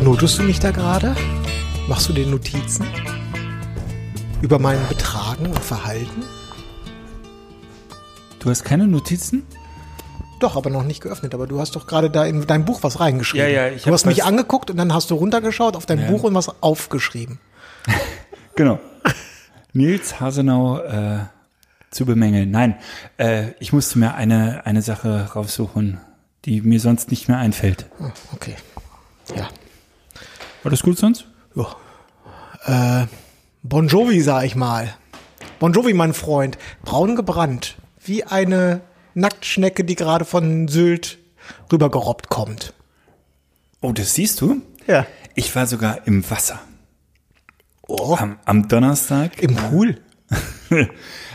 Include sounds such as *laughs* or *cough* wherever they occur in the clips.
Benotest du mich da gerade? Machst du dir Notizen? Über mein Betragen und Verhalten? Du hast keine Notizen? Doch, aber noch nicht geöffnet. Aber du hast doch gerade da in dein Buch was reingeschrieben. Ja, ja, ich du hast mich angeguckt und dann hast du runtergeschaut auf dein Ja. Buch und was aufgeschrieben. *laughs* Genau. Nils Hasenau äh, zu bemängeln. Nein, äh, ich musste mir eine, eine Sache raussuchen, die mir sonst nicht mehr einfällt. Ah, Okay. Ja. War das gut sonst? ja. Äh, bon Jovi, sag ich mal. Bon Jovi, mein Freund. Braun gebrannt. Wie eine Nacktschnecke, die gerade von Sylt rübergerobbt kommt. Oh, das siehst du? Ja. Ich war sogar im Wasser. Oh, Am, am Donnerstag. im Pool. *laughs*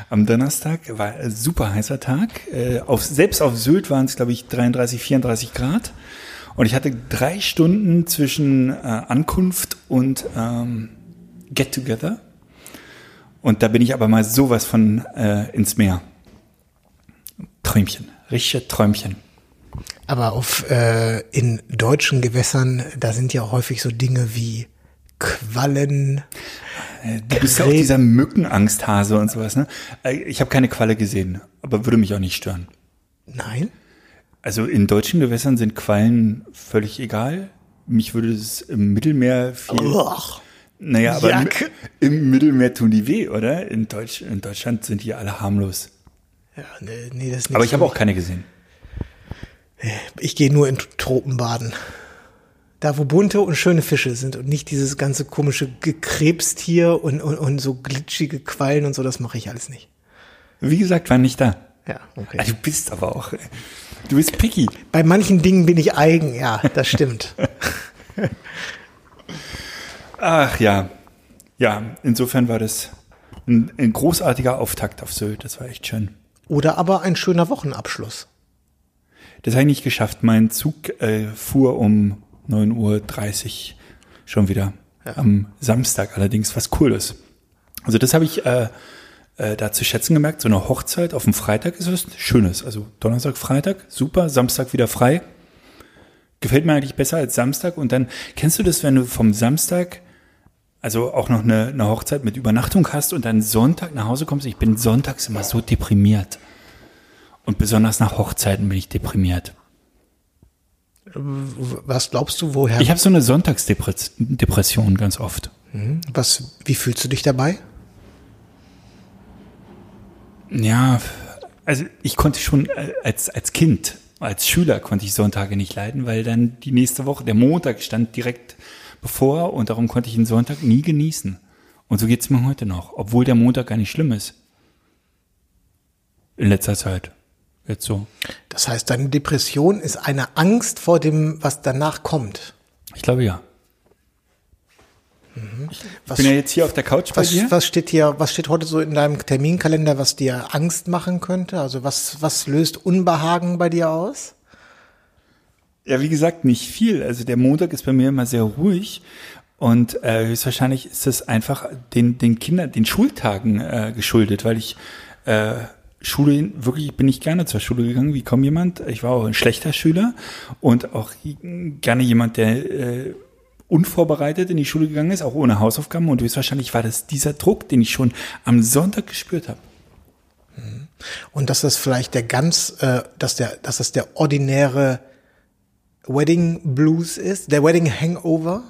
Am Donnerstag war ein super heißer Tag. Äh, auf, selbst auf Sylt waren es, glaube ich, 33, 34 Grad. Und ich hatte drei Stunden zwischen äh, Ankunft und ähm, Get Together. Und da bin ich aber mal sowas von äh, ins Meer. Träumchen, richtige Träumchen. Aber auf äh, in deutschen Gewässern, da sind ja häufig so Dinge wie Quallen. Du bist ja auch dieser Mückenangsthase und sowas, ne? Äh, Ich habe keine Qualle gesehen, aber würde mich auch nicht stören. Nein? Also in deutschen Gewässern sind Quallen völlig egal. Mich würde es im Mittelmeer viel. Uch. naja, aber im, im Mittelmeer tun die weh, oder? In, Deutsch, in Deutschland sind die alle harmlos. Ja, nee, nee, das ist nicht Aber ich habe auch keine gesehen. Ich gehe nur in Tropenbaden. Da, wo bunte und schöne Fische sind und nicht dieses ganze komische Gekrebstier und, und, und so glitschige Quallen und so, das mache ich alles nicht. Wie gesagt, war nicht da. Ja, okay. Ah, Du bist aber auch. Du bist picky. Bei manchen Dingen bin ich eigen, ja, das stimmt. *laughs* Ach ja. Ja, insofern war das ein, ein großartiger Auftakt auf Sylt. Das war echt schön. Oder aber ein schöner Wochenabschluss. Das habe ich nicht geschafft. Mein Zug äh, fuhr um 9.30 Uhr schon wieder. Am Samstag allerdings, was cool ist. Also das habe ich äh, äh, da zu schätzen gemerkt. So eine Hochzeit auf dem Freitag ist was Schönes. Also Donnerstag, Freitag, super. Samstag wieder frei. Gefällt mir eigentlich besser als Samstag. Und dann, kennst du das, wenn du vom Samstag, also auch noch eine, eine Hochzeit mit Übernachtung hast und dann Sonntag nach Hause kommst? Ich bin sonntags immer so deprimiert. Und besonders nach Hochzeiten bin ich deprimiert. Was glaubst du, woher? Ich habe so eine Sonntagsdepression ganz oft. was, wie fühlst du dich dabei? Ja, also ich konnte schon äh, als, als Kind, als Schüler konnte ich Sonntage nicht leiden, weil dann die nächste Woche, der Montag stand direkt bevor und darum konnte ich den Sonntag nie genießen. Und so geht's mir heute noch, obwohl der Montag gar nicht schlimm ist. In letzter Zeit. Jetzt so. Das heißt, deine Depression ist eine Angst vor dem, was danach kommt. Ich glaube ja. Was, Ich bin ja jetzt hier auf der Couch bei was, dir. was steht hier, was steht heute so in deinem Terminkalender, was dir Angst machen könnte? Also was, was löst Unbehagen bei dir aus? Ja, wie gesagt, nicht viel. Also der Montag ist bei mir immer sehr ruhig und äh, höchstwahrscheinlich ist das einfach den, den Kindern, den Schultagen äh, geschuldet, weil ich äh, Schule, wirklich bin ich gerne zur Schule gegangen, wie kaum jemand. Ich war auch ein schlechter Schüler und auch gerne jemand, der äh, unvorbereitet in die Schule gegangen ist, auch ohne Hausaufgaben. Und höchstwahrscheinlich war das dieser Druck, den ich schon am Sonntag gespürt habe. Und dass das vielleicht der ganz, äh, dass der, dass das der ordinäre Wedding Blues ist, der Wedding Hangover.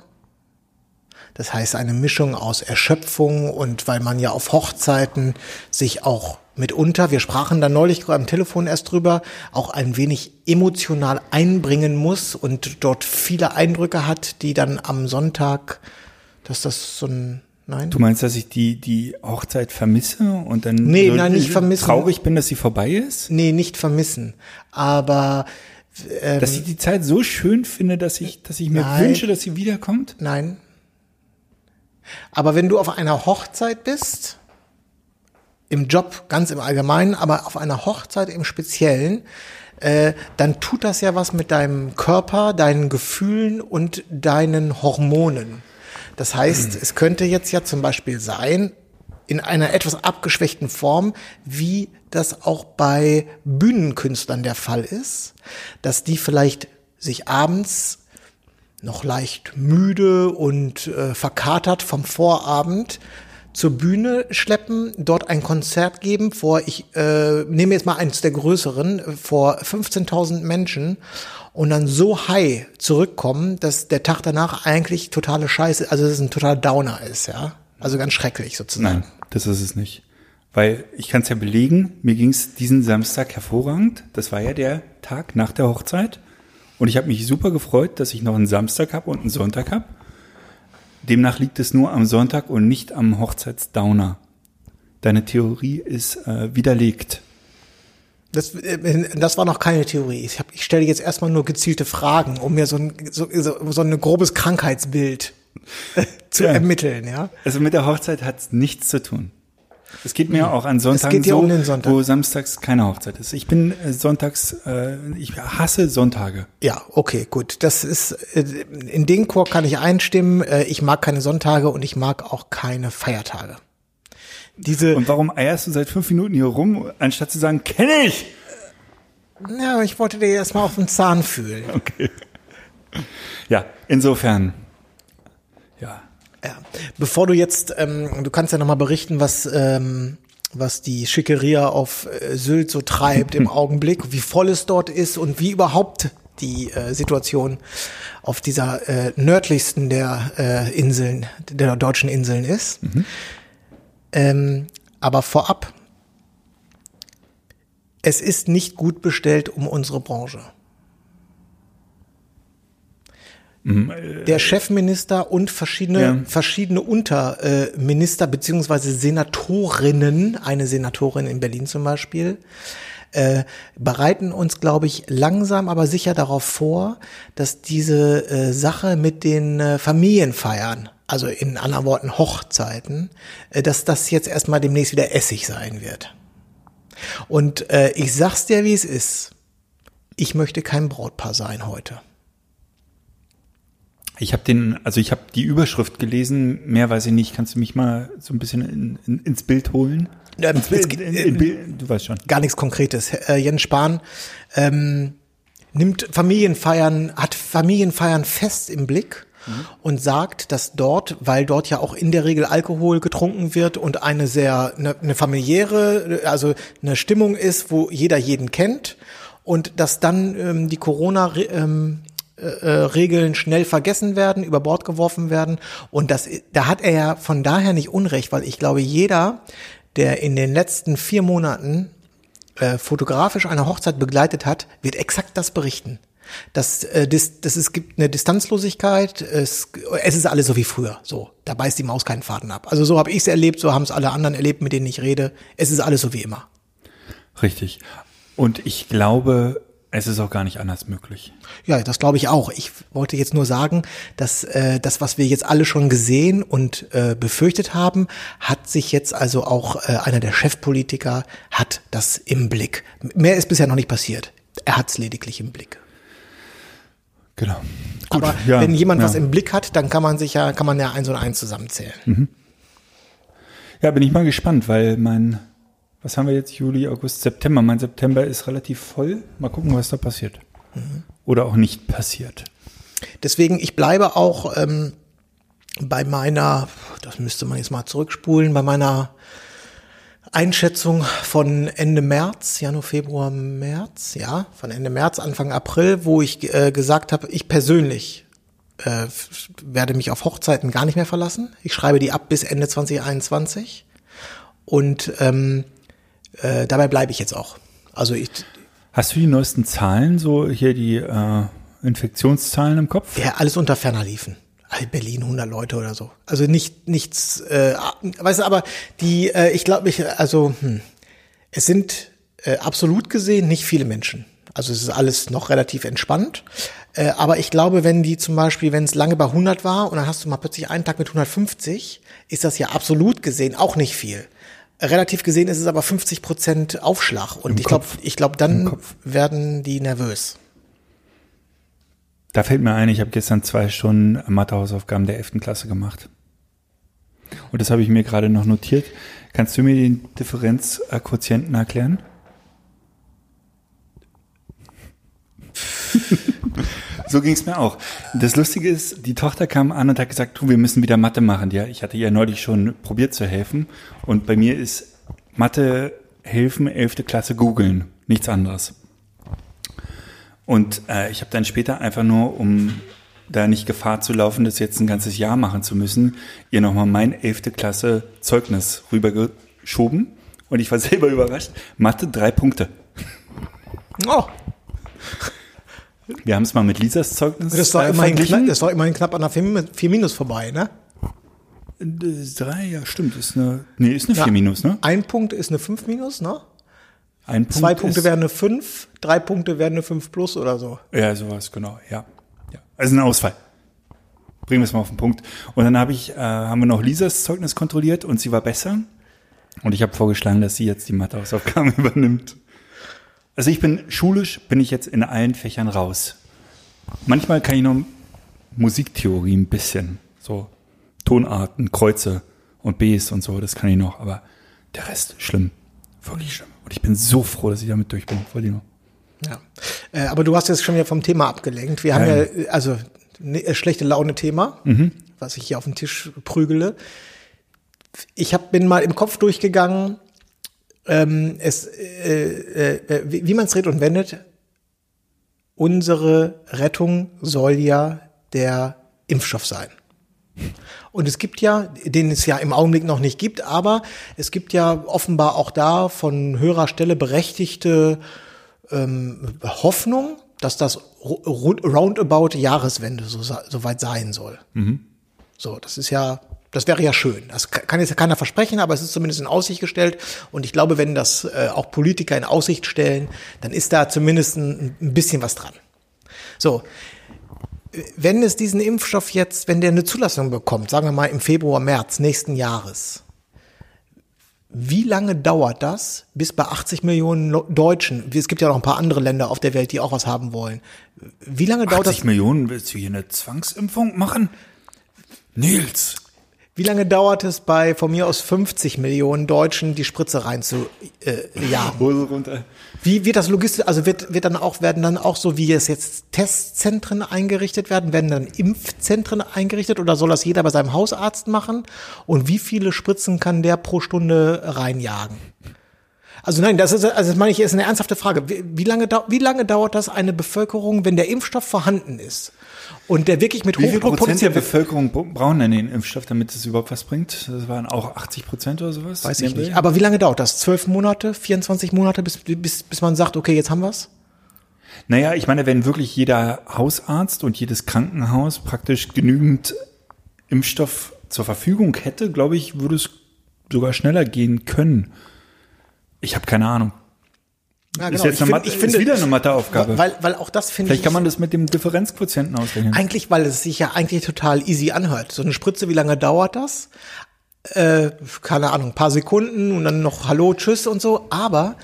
Das heißt eine Mischung aus Erschöpfung und weil man ja auf Hochzeiten sich auch mitunter, wir sprachen da neulich am Telefon erst drüber, auch ein wenig emotional einbringen muss und dort viele Eindrücke hat, die dann am Sonntag, dass das so ein, nein? Du meinst, dass ich die, die Hochzeit vermisse und dann Nee, nein, nicht vermissen. traurig bin, dass sie vorbei ist? Nee, nicht vermissen. Aber dass ich die Zeit so schön finde, dass ich, dass ich mir Nein. wünsche, dass sie wiederkommt? Nein. Aber wenn du auf einer Hochzeit bist, im Job ganz im Allgemeinen, aber auf einer Hochzeit im Speziellen, äh, dann tut das ja was mit deinem Körper, deinen Gefühlen und deinen Hormonen. Das heißt, es könnte jetzt ja zum Beispiel sein, in einer etwas abgeschwächten Form, wie das auch bei Bühnenkünstlern der Fall ist, dass die vielleicht sich abends noch leicht müde und äh, verkatert vom Vorabend zur Bühne schleppen, dort ein Konzert geben vor, ich äh, nehme jetzt mal eins der größeren, vor 15.000 Menschen und dann so high zurückkommen, dass der Tag danach eigentlich totale Scheiße, also dass es ein totaler Downer ist, ja. Also ganz schrecklich sozusagen. Nein, das ist es nicht. Weil ich kann es ja belegen, mir ging es diesen Samstag hervorragend. Das war ja der Tag nach der Hochzeit. Und ich habe mich super gefreut, dass ich noch einen Samstag habe und einen Sonntag habe. Demnach liegt es nur am Sonntag und nicht am Hochzeitsdowner. Deine Theorie ist äh, widerlegt. Das, äh, das war noch keine Theorie. Ich, hab, ich stelle jetzt erstmal nur gezielte Fragen, um mir so ein, so, so, ein grobes Krankheitsbild *laughs* zu Ja. ermitteln, ja. Also mit der Hochzeit hat es nichts zu tun. Es geht mir auch an Sonntagen so, um Sonntag. wo samstags keine Hochzeit ist. Ich bin äh, sonntags, äh, ich hasse Sonntage. Ja, okay, gut. Das ist, äh, in den Chor kann ich einstimmen. Äh, Ich mag keine Sonntage und ich mag auch keine Feiertage. Diese, Und warum eierst du seit fünf Minuten hier rum, anstatt zu sagen, kenne ich? ja, ich wollte dir erstmal auf den Zahn fühlen. Okay. Ja, insofern. Ja. Bevor du jetzt, ähm, du kannst ja nochmal berichten, was, ähm, was die Schickeria auf äh, Sylt so treibt im *laughs* Augenblick, wie voll es dort ist und wie überhaupt die äh, Situation auf dieser äh, nördlichsten der äh, Inseln, der deutschen Inseln ist. Ähm, aber vorab, es ist nicht gut bestellt um unsere Branche. Der Chefminister und verschiedene, Ja. verschiedene Unterminister beziehungsweise Senatorinnen, eine Senatorin in Berlin zum Beispiel, äh, bereiten uns, glaube ich, langsam aber sicher darauf vor, dass diese äh, Sache mit den äh, Familienfeiern, also in anderen Worten Hochzeiten, dass das jetzt erstmal demnächst wieder Essig sein wird. Und ich sag's dir, wie es ist. Ich möchte kein Brautpaar sein heute. Ich habe den, also ich habe die Überschrift gelesen, mehr weiß ich nicht. Kannst du mich mal so ein bisschen in, in, ins Bild holen? Ähm, Ins geht- in, Bild, du weißt schon. gar nichts Konkretes. Äh, Jens Spahn ähm, nimmt Familienfeiern, hat Familienfeiern fest im Blick und sagt, dass dort, weil dort ja auch in der Regel Alkohol getrunken wird und eine sehr, eine, eine familiäre, also eine Stimmung ist, wo jeder jeden kennt und dass dann ähm, die Corona ähm, äh, äh, Regeln schnell vergessen werden, über Bord geworfen werden. Und das, da hat er ja von daher nicht Unrecht, weil ich glaube, jeder, der in den letzten vier Monaten äh, fotografisch eine Hochzeit begleitet hat, wird exakt das berichten. Das, äh, das, das es gibt eine Distanzlosigkeit, es, es ist alles so wie früher. So, da beißt die Maus keinen Faden ab. Also so habe ich es erlebt, so haben es alle anderen erlebt, mit denen ich rede. Es ist alles so wie immer. Richtig. Und ich glaube, es ist auch gar nicht anders möglich. Ja, das glaube ich auch. Ich wollte jetzt nur sagen, dass äh, das, was wir jetzt alle schon gesehen und äh, befürchtet haben, hat sich jetzt also auch äh, einer der Chefpolitiker hat das im Blick. Mehr ist bisher noch nicht passiert. Er hat es lediglich im Blick. Genau. Gut, Aber ja, wenn jemand ja. was im Blick hat, dann kann man sich ja, kann man ja eins und eins zusammenzählen. Ja, bin ich mal gespannt, weil mein, was haben wir jetzt? Juli, August, September. Mein September ist relativ voll. Mal gucken, was da passiert. Oder auch nicht passiert. Deswegen, ich bleibe auch ähm, bei meiner, das müsste man jetzt mal zurückspulen, bei meiner Einschätzung von Ende März, Januar, Februar, März, ja, von Ende März, Anfang April, wo ich äh, gesagt habe, ich persönlich äh, werde mich auf Hochzeiten gar nicht mehr verlassen. Ich schreibe die ab bis Ende 2021 und ähm, äh, dabei bleibe ich jetzt auch. Also ich, Hast du die neuesten Zahlen, so hier die äh, Infektionszahlen im Kopf? Ja, alles unter ferner liefen. Berlin 100 Leute oder so. Also nicht nichts, äh, weißt du, aber die, äh, ich glaube, ich, also hm, es sind äh, absolut gesehen nicht viele Menschen. Also es ist alles noch relativ entspannt. Äh, aber ich glaube, wenn die zum Beispiel, wenn es lange bei 100 war und dann hast du mal plötzlich einen Tag mit 150, ist das ja absolut gesehen auch nicht viel. Relativ gesehen ist es aber 50 Prozent Aufschlag. Und Im ich glaube, ich glaube, dann werden die nervös. Da fällt mir ein, ich habe gestern zwei Stunden Mathehausaufgaben der 11. Klasse gemacht. Und das habe ich mir gerade noch notiert. Kannst du mir den Differenzquotienten erklären? *laughs* so ging es mir auch. Das Lustige ist, die Tochter kam an und hat gesagt, du, wir müssen wieder Mathe machen. Ja, ich hatte ihr neulich schon probiert zu helfen. Und bei mir ist Mathe helfen, 11. Klasse googeln, nichts anderes. Und äh, ich habe dann später einfach nur, um da nicht Gefahr zu laufen, das jetzt ein ganzes Jahr machen zu müssen, ihr nochmal mein 11. Klasse Zeugnis rübergeschoben. Und ich war *laughs* selber überrascht. Mathe, drei Punkte. Oh, Wir haben es mal mit Lisas Zeugnis das war äh, immerhin, knapp, das war immerhin knapp an der 4, 4 Minus vorbei, ne? Äh, Drei, ja, stimmt. Ist eine, nee, ist eine Ja. 4 minus, ne? Ein Punkt ist eine 5 Minus, ne? Ein Punkt Zwei Punkte wären eine 5, drei Punkte wären eine 5 plus oder so. Ja, sowas, genau, ja. ja. Also ein Ausfall. Bringen wir es mal auf den Punkt. Und dann habe ich, äh, haben wir noch Lisas Zeugnis kontrolliert und sie war besser. Und ich habe vorgeschlagen, dass sie jetzt die Mathehausaufgaben *laughs* übernimmt. Also ich bin schulisch, bin ich jetzt in allen Fächern raus. Manchmal kann ich noch Musiktheorie ein bisschen, so Tonarten, Kreuze und Bs und so, das kann ich noch, aber der Rest schlimm, wirklich schlimm. Und ich bin so froh, dass ich damit durch bin. Noch. Ja. Äh, aber du hast jetzt schon wieder vom Thema abgelenkt. Wir haben ja, äh, also ne, äh, schlechte Laune-Thema, was ich hier auf den Tisch prügele. Ich hab, bin mal im Kopf durchgegangen, ähm, es, äh, äh, wie, wie man es dreht und wendet. Unsere Rettung soll ja der Impfstoff sein. Und es gibt ja, den es ja im Augenblick noch nicht gibt, aber es gibt ja offenbar auch da von höherer Stelle berechtigte ähm, Hoffnung, dass das roundabout Jahreswende so, so weit sein soll. So, das ist ja, das wäre ja schön. Das ka- kann jetzt keiner versprechen, aber es ist zumindest in Aussicht gestellt. Und ich glaube, wenn das äh, auch Politiker in Aussicht stellen, dann ist da zumindest ein, ein bisschen was dran. So, wenn es diesen Impfstoff jetzt, wenn der eine Zulassung bekommt, sagen wir mal im Februar, März nächsten Jahres, wie lange dauert das, bis bei 80 Millionen Deutschen, es gibt ja noch ein paar andere Länder auf der Welt, die auch was haben wollen, wie lange dauert 80 das, Millionen, willst du hier eine Zwangsimpfung machen? Nils. Wie lange dauert es bei von mir aus 50 Millionen Deutschen, die Spritze rein zu äh, jagen? Runter. Wie wird das logistisch, also wird, wird dann auch, werden dann auch so, wie es jetzt Testzentren eingerichtet werden, werden dann Impfzentren eingerichtet oder soll das jeder bei seinem Hausarzt machen? Und wie viele Spritzen kann der pro Stunde reinjagen? Also nein, das ist, also das meine ich, ist eine ernsthafte Frage. Wie, wie lange, wie lange dauert das eine Bevölkerung, wenn der Impfstoff vorhanden ist und der wirklich mit Wie viel Hochdruck Prozent der produziert? Bevölkerung bra- brauchen denn den Impfstoff, damit es überhaupt was bringt? Das waren auch 80 Prozent oder sowas? Weiß ich nicht. Aber wie lange dauert das? Zwölf Monate, 24 Monate, bis, bis, bis man sagt, okay, jetzt haben wir's? Naja, ich meine, wenn wirklich jeder Hausarzt und jedes Krankenhaus praktisch genügend Impfstoff zur Verfügung hätte, glaube ich, würde es sogar schneller gehen können. Ich habe keine Ahnung. Ja, Ist jetzt eine Mathe- ist wieder eine Matheaufgabe. Weil, weil auch das finde ich. Vielleicht kann man das mit dem Differenzquotienten ausrechnen. Eigentlich, weil es sich ja eigentlich total easy anhört. So eine Spritze, wie lange dauert das? Äh, keine Ahnung, ein paar Sekunden und dann noch Hallo, Tschüss und so. Aber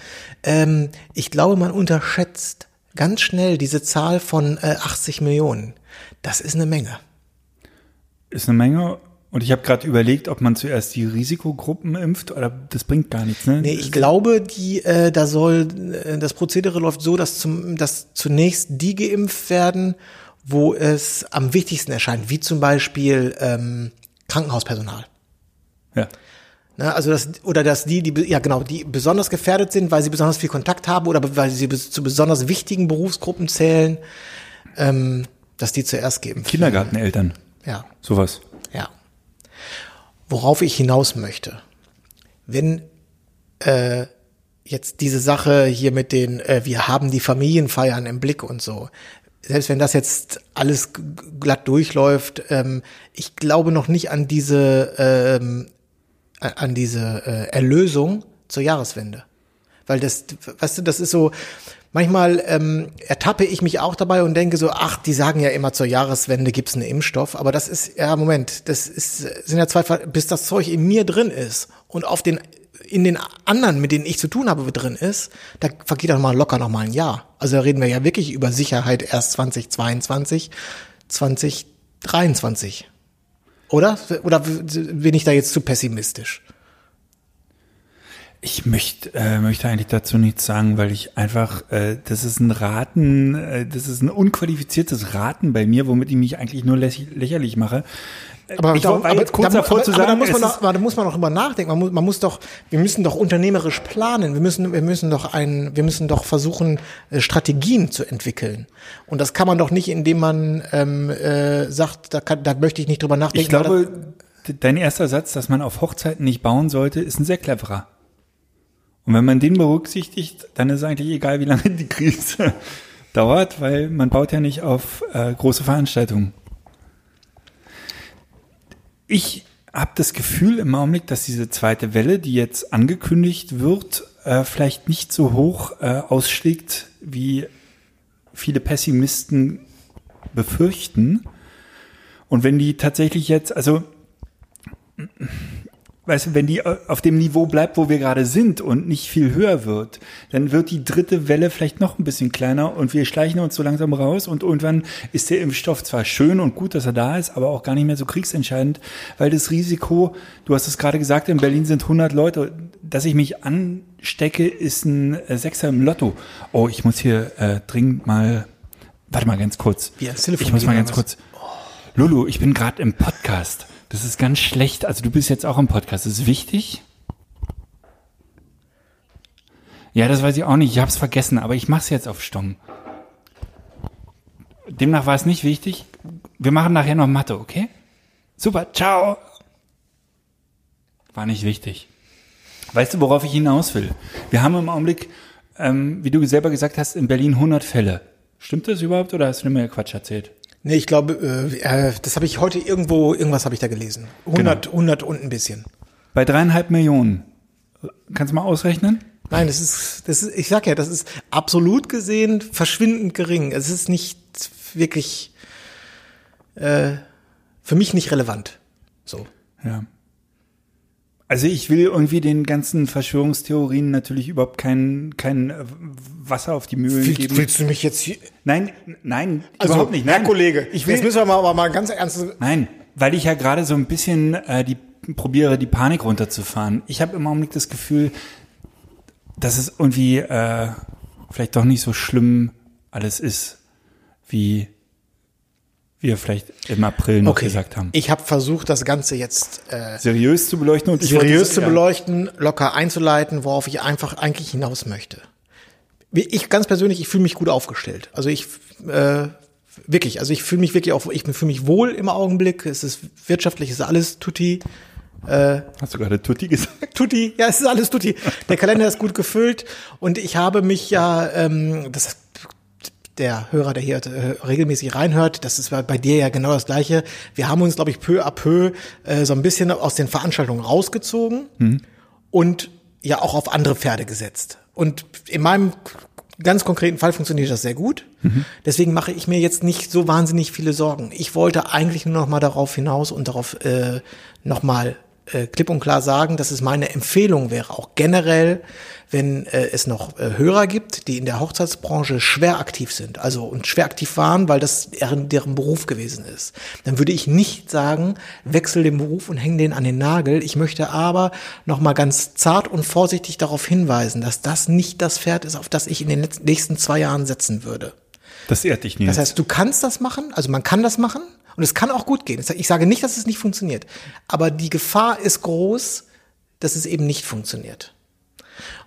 ähm, ich glaube, man unterschätzt ganz schnell diese Zahl von äh, 80 Millionen. Das ist eine Menge. Ist eine Menge. Und ich habe gerade überlegt, ob man zuerst die Risikogruppen impft, oder das bringt gar nichts, ne? Nee, ich glaube, die, äh, da soll, äh, das Prozedere läuft so, dass, zum, dass zunächst die geimpft werden, wo es am wichtigsten erscheint, wie zum Beispiel ähm, Krankenhauspersonal. Ja. Ne, also das, oder dass die, die, ja genau, die besonders gefährdet sind, weil sie besonders viel Kontakt haben oder weil sie zu besonders wichtigen Berufsgruppen zählen, ähm, dass die zuerst geben. Kindergarteneltern, Ja, sowas. Worauf ich hinaus möchte, wenn äh, jetzt diese Sache hier mit den, äh, wir haben die Familienfeiern im Blick und so, selbst wenn das jetzt alles glatt durchläuft, ähm, ich glaube noch nicht an diese ähm, an diese äh, Erlösung zur Jahreswende. Weil das, weißt du, das ist so, manchmal ähm, ertappe ich mich auch dabei und denke so, ach, die sagen ja immer zur Jahreswende gibt's einen Impfstoff, aber das ist, ja, Moment, das ist, sind ja zwei, bis das Zeug in mir drin ist und auf den, in den anderen, mit denen ich zu tun habe, drin ist, da vergeht doch mal locker noch mal ein Jahr. Also da reden wir ja wirklich über Sicherheit erst 2022, 2023. Oder? Oder bin ich da jetzt zu pessimistisch? Ich möchte, äh, möchte eigentlich dazu nichts sagen, weil ich einfach, äh, das ist ein Raten, äh, das ist ein unqualifiziertes Raten bei mir, womit ich mich eigentlich nur läch lächerlich mache. Aber, ich da, war jetzt kurz davor aber, zu aber sagen, da muss man aber da muss man noch drüber nachdenken. Man muss, man muss doch, wir müssen doch unternehmerisch planen. Wir müssen, wir müssen doch ein, wir müssen doch versuchen, äh, Strategien zu entwickeln. Und das kann man doch nicht, indem man ähm, äh, sagt, da, kann, da möchte ich nicht drüber nachdenken. Ich glaube, de- dein erster Satz, dass man auf Hochzeiten nicht bauen sollte, ist ein sehr cleverer. Und wenn man den berücksichtigt, dann ist eigentlich egal, wie lange *laughs* die Krise dauert, weil man baut ja nicht auf äh, große Veranstaltungen. Ich habe das Gefühl im Augenblick, dass diese zweite Welle, die jetzt angekündigt wird, äh, vielleicht nicht so hoch äh, ausschlägt, wie viele Pessimisten befürchten. Und wenn die tatsächlich jetzt, also, weißt du, wenn die auf dem Niveau bleibt, wo wir gerade sind und nicht viel höher wird, dann wird die dritte Welle vielleicht noch ein bisschen kleiner und wir schleichen uns so langsam raus und irgendwann ist der Impfstoff zwar schön und gut, dass er da ist, aber auch gar nicht mehr so kriegsentscheidend, weil das Risiko, du hast es gerade gesagt, in Berlin sind 100 Leute, dass ich mich anstecke, ist ein äh, Sechser im Lotto. Oh, ich muss hier äh, dringend mal, warte mal ganz kurz. Telefon ich muss mal ganz kurz. Lulu, ich bin gerade im Podcast. Das ist ganz schlecht. Also du bist jetzt auch im Podcast. Das ist wichtig. Ja, das weiß ich auch nicht. Ich habe es vergessen, aber ich mache es jetzt auf Stumm. Demnach war es nicht wichtig. Wir machen nachher noch Mathe, okay? Super, ciao. War nicht wichtig. Weißt du, worauf ich hinaus will? Wir haben im Augenblick, ähm, wie du selber gesagt hast, in Berlin 100 Fälle. Stimmt das überhaupt oder hast du mir Quatsch erzählt? Nee, ich glaube, äh, äh, das habe ich heute irgendwo, irgendwas habe ich da gelesen. 100, 100 und ein bisschen. Bei dreieinhalb Millionen. Kannst du mal ausrechnen? Nein, das ist, das ist, ich sag ja, das ist absolut gesehen verschwindend gering. Es ist nicht wirklich, äh, für mich nicht relevant. So. Ja. Also ich will irgendwie den ganzen Verschwörungstheorien natürlich überhaupt kein, kein Wasser auf die Mühlen Willst, geben. willst du mich jetzt hier, Nein, nein, also, überhaupt nicht. Herr Nein, Kollege, ich will, jetzt müssen wir mal, aber mal ganz ernst, nein, weil ich ja gerade so ein bisschen äh, die probiere, die Panik runterzufahren. Ich habe im Augenblick das Gefühl, dass es irgendwie äh, vielleicht doch nicht so schlimm alles ist, wie wir vielleicht im April noch okay, gesagt haben. ich habe versucht, das Ganze jetzt äh, seriös zu beleuchten und wollte seriös zu ja. beleuchten, locker einzuleiten, worauf ich einfach eigentlich hinaus möchte. Ich ganz persönlich, ich fühle mich gut aufgestellt. Also ich äh, wirklich, also ich fühle mich wirklich auf, ich fühle mich wohl im Augenblick. Es ist wirtschaftlich, es ist alles tutti. Hast du gerade Tutti gesagt? *laughs* Tutti, ja, es ist alles Tutti. Der Kalender ist gut gefüllt und ich habe mich ja, ähm, das der Hörer, der hier äh, regelmäßig reinhört, das ist bei dir ja genau das Gleiche. Wir haben uns, glaube ich, peu à peu äh, so ein bisschen aus den Veranstaltungen rausgezogen und ja auch auf andere Pferde gesetzt. Und in meinem ganz konkreten Fall funktioniert das sehr gut. Deswegen mache ich mir jetzt nicht so wahnsinnig viele Sorgen. Ich wollte eigentlich nur noch mal darauf hinaus und darauf äh, noch mal äh, klipp und klar sagen, dass es meine Empfehlung wäre, auch generell, wenn äh, es noch äh, Hörer gibt, die in der Hochzeitsbranche schwer aktiv sind, also und schwer aktiv waren, weil das deren, deren Beruf gewesen ist, dann würde ich nicht sagen, wechsel den Beruf und häng den an den Nagel. Ich möchte aber noch mal ganz zart und vorsichtig darauf hinweisen, dass das nicht das Pferd ist, auf das ich in den nächsten zwei Jahren setzen würde. Das ehrt dich, Nils. Das heißt, du kannst das machen, also man kann das machen und es kann auch gut gehen. Ich sage nicht, dass es nicht funktioniert, aber die Gefahr ist groß, dass es eben nicht funktioniert.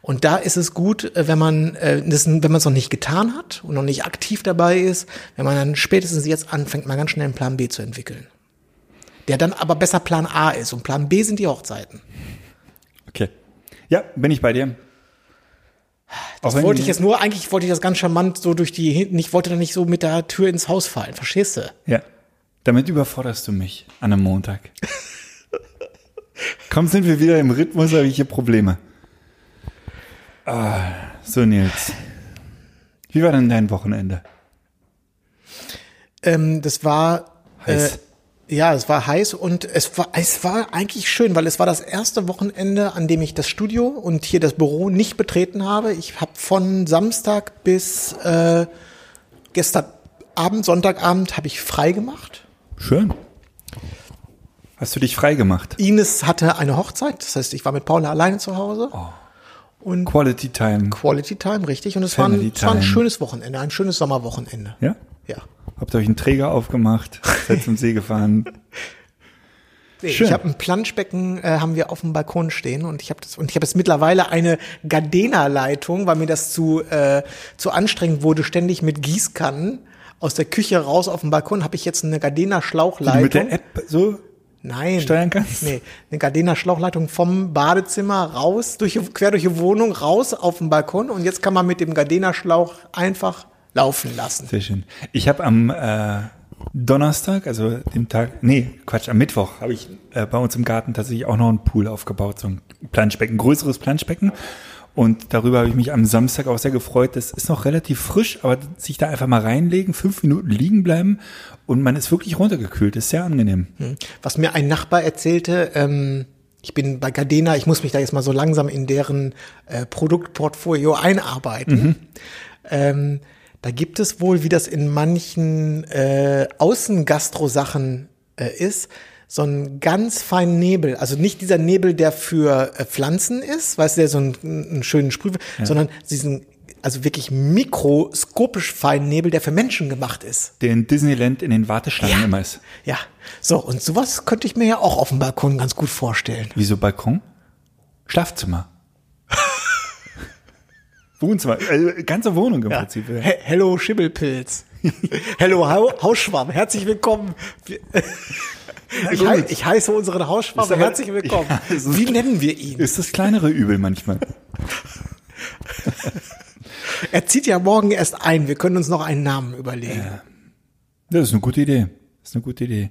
Und da ist es gut, äh, wenn man äh, das, wenn man es noch nicht getan hat und noch nicht aktiv dabei ist, wenn man dann spätestens jetzt anfängt, mal ganz schnell einen Plan B zu entwickeln. Der dann aber besser Plan A ist und Plan B sind die Hochzeiten. okay. Ja, bin ich bei dir. Das wollte ich jetzt nur, eigentlich wollte ich das ganz charmant so durch die hinten, ich wollte da nicht so mit der Tür ins Haus fallen, verstehst du? Ja. Damit überforderst du mich an einem Montag. *laughs* Komm, sind wir wieder im Rhythmus, habe ich hier Probleme. Ah, so, Nils. Wie war denn dein Wochenende? Ähm, das war Heiß. Äh, ja, es war heiß und es war es war eigentlich schön, weil es war das erste Wochenende, an dem ich das Studio und hier das Büro nicht betreten habe. Ich habe von Samstag bis äh, gestern Abend, Sonntagabend, habe ich frei gemacht. Schön. Hast du dich frei gemacht? Ines hatte eine Hochzeit, das heißt, ich war mit Paula alleine zu Hause. Und Quality Time. Quality Time, richtig. Und es war, ein, es war ein schönes Wochenende, ein schönes Sommerwochenende. Ja? Ja. Habt ihr euch einen Träger aufgemacht, seid zum See gefahren? *laughs* Nee, Schön. Ich habe ein Planschbecken, äh, haben wir auf dem Balkon stehen und ich habe das und ich habe jetzt mittlerweile eine Gardena-Leitung, weil mir das zu äh, zu anstrengend wurde, ständig mit Gießkannen aus der Küche raus auf dem Balkon habe ich jetzt eine Gardena-Schlauchleitung. mit der App so Nein. steuern kannst? Nee, eine Gardena-Schlauchleitung vom Badezimmer raus, durch, quer durch die Wohnung, raus auf den Balkon und jetzt kann man mit dem Gardena-Schlauch einfach laufen lassen. Sehr schön. Ich habe am äh, Donnerstag, also dem Tag, nee, Quatsch, am Mittwoch habe ich äh, bei uns im Garten tatsächlich auch noch einen Pool aufgebaut, so ein Planschbecken, größeres Planschbecken. Und darüber habe ich mich am Samstag auch sehr gefreut. Das ist noch relativ frisch, aber sich da einfach mal reinlegen, fünf Minuten liegen bleiben und man ist wirklich runtergekühlt. Das ist sehr angenehm. Was mir ein Nachbar erzählte, ähm, ich bin bei Gardena, ich muss mich da jetzt mal so langsam in deren äh, Produktportfolio einarbeiten. Ähm, da gibt es wohl, wie das in manchen äh, Außengastro-Sachen äh, ist, so einen ganz feinen Nebel. Also nicht dieser Nebel, der für äh, Pflanzen ist, weißt du, der so einen, einen schönen Sprüh, sondern diesen, also wirklich mikroskopisch feinen Nebel, der für Menschen gemacht ist. Der in Disneyland in den Warteschlangen immer ist. Ja, so, und sowas könnte ich mir ja auch auf dem Balkon ganz gut vorstellen. Wieso Balkon? Schlafzimmer. *laughs* Wohnzimmer, äh, ganze Wohnung im Prinzip. Ja. He Hello Schimmelpilz. *laughs* Hello Hau- Hausschwamm, herzlich willkommen. Ich, gut. hei ich heiße unseren aber- herzlich willkommen. Ja, ist- Wie nennen wir ihn? Ist das kleinere Übel manchmal. Er zieht ja morgen erst ein. Wir können uns noch einen Namen überlegen. Das ist eine gute Idee. Das ist eine gute Idee.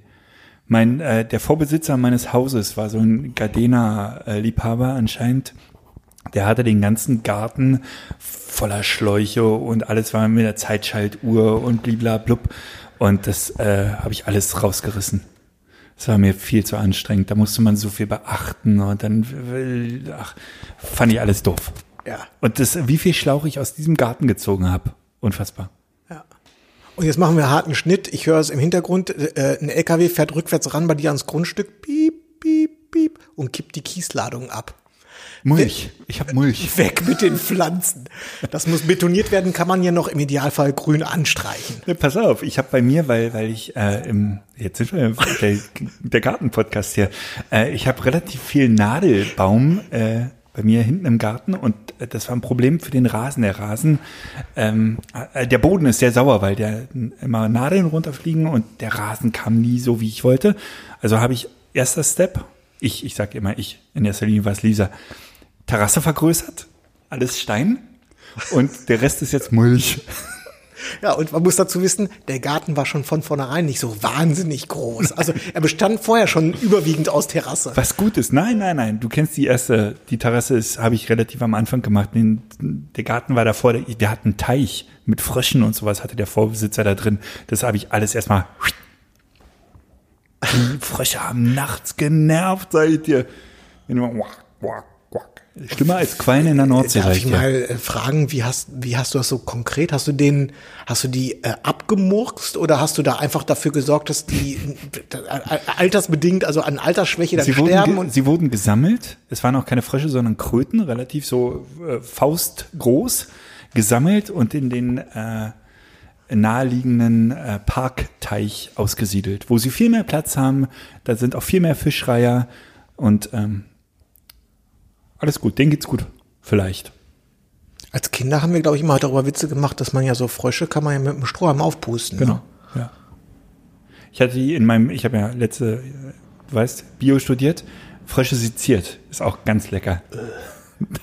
Mein, äh, der Vorbesitzer meines Hauses war so ein Gardena-Liebhaber anscheinend. Der hatte den ganzen Garten voller Schläuche und alles war mit der Zeitschaltuhr und bliblablub. Und das äh, habe ich alles rausgerissen. Das war mir viel zu anstrengend. Da musste man so viel beachten und dann ach, fand ich alles doof. Ja. Und das, wie viel Schlauch ich aus diesem Garten gezogen habe. Unfassbar. ja. Und jetzt machen wir harten Schnitt. Ich höre es im Hintergrund. Äh, ein LKW fährt rückwärts ran bei dir ans Grundstück. Piep, piep, piep. Und kippt die Kiesladung ab. Mulch. Ich habe Mulch. Weg mit den Pflanzen. Das muss betoniert werden, kann man ja noch im Idealfall grün anstreichen. Ja, pass auf, ich habe bei mir, weil weil ich äh, im jetzt sind wir der, der Gartenpodcast hier, äh, ich habe relativ viel Nadelbaum äh, bei mir hinten im Garten und äh, das war ein Problem für den Rasen. Der Rasen, ähm, äh, der Boden ist sehr sauer, weil der immer Nadeln runterfliegen und der Rasen kam nie so, wie ich wollte. Also habe ich erster Step, ich ich sage immer ich, in erster Linie war es Lisa, Terrasse vergrößert, alles Stein und der Rest ist jetzt Mulch. Ja, und man muss dazu wissen, der Garten war schon von vornherein nicht so wahnsinnig groß. Also er bestand vorher schon überwiegend aus Terrasse. Was gut ist. Nein, nein, nein. Du kennst die erste, die Terrasse ist, habe ich relativ am Anfang gemacht. Den, der Garten war davor, der, der hat einen Teich mit Fröschen und sowas hatte der Vorbesitzer da drin. Das habe ich alles erstmal. Die Frösche haben nachts genervt, sag ich dir. Wenn quack, quack, quack. Schlimmer als Quallen in der Nordsee, Darf ich mal äh, fragen, wie hast, wie hast du das so konkret? Hast du den, hast du die äh, abgemurkst oder hast du da einfach dafür gesorgt, dass die äh, äh, altersbedingt, also an Altersschwäche dann Sie wurden, sterben und sie wurden gesammelt. Es waren auch keine Frösche, sondern Kröten, relativ so äh, faustgroß, gesammelt und in den äh, naheliegenden äh, Parkteich ausgesiedelt, wo sie viel mehr Platz haben. Da sind auch viel mehr Fischreiher und ähm, alles gut. Denen geht's gut. Vielleicht. als Kinder haben wir, glaube ich, immer darüber Witze gemacht, dass man ja so Frösche kann man ja mit dem Strohhalm aufpusten. Genau. Ne? Ja. Ich hatte die in meinem, ich habe ja letzte, du weißt, Bio studiert. Frösche seziert. Ist auch ganz lecker.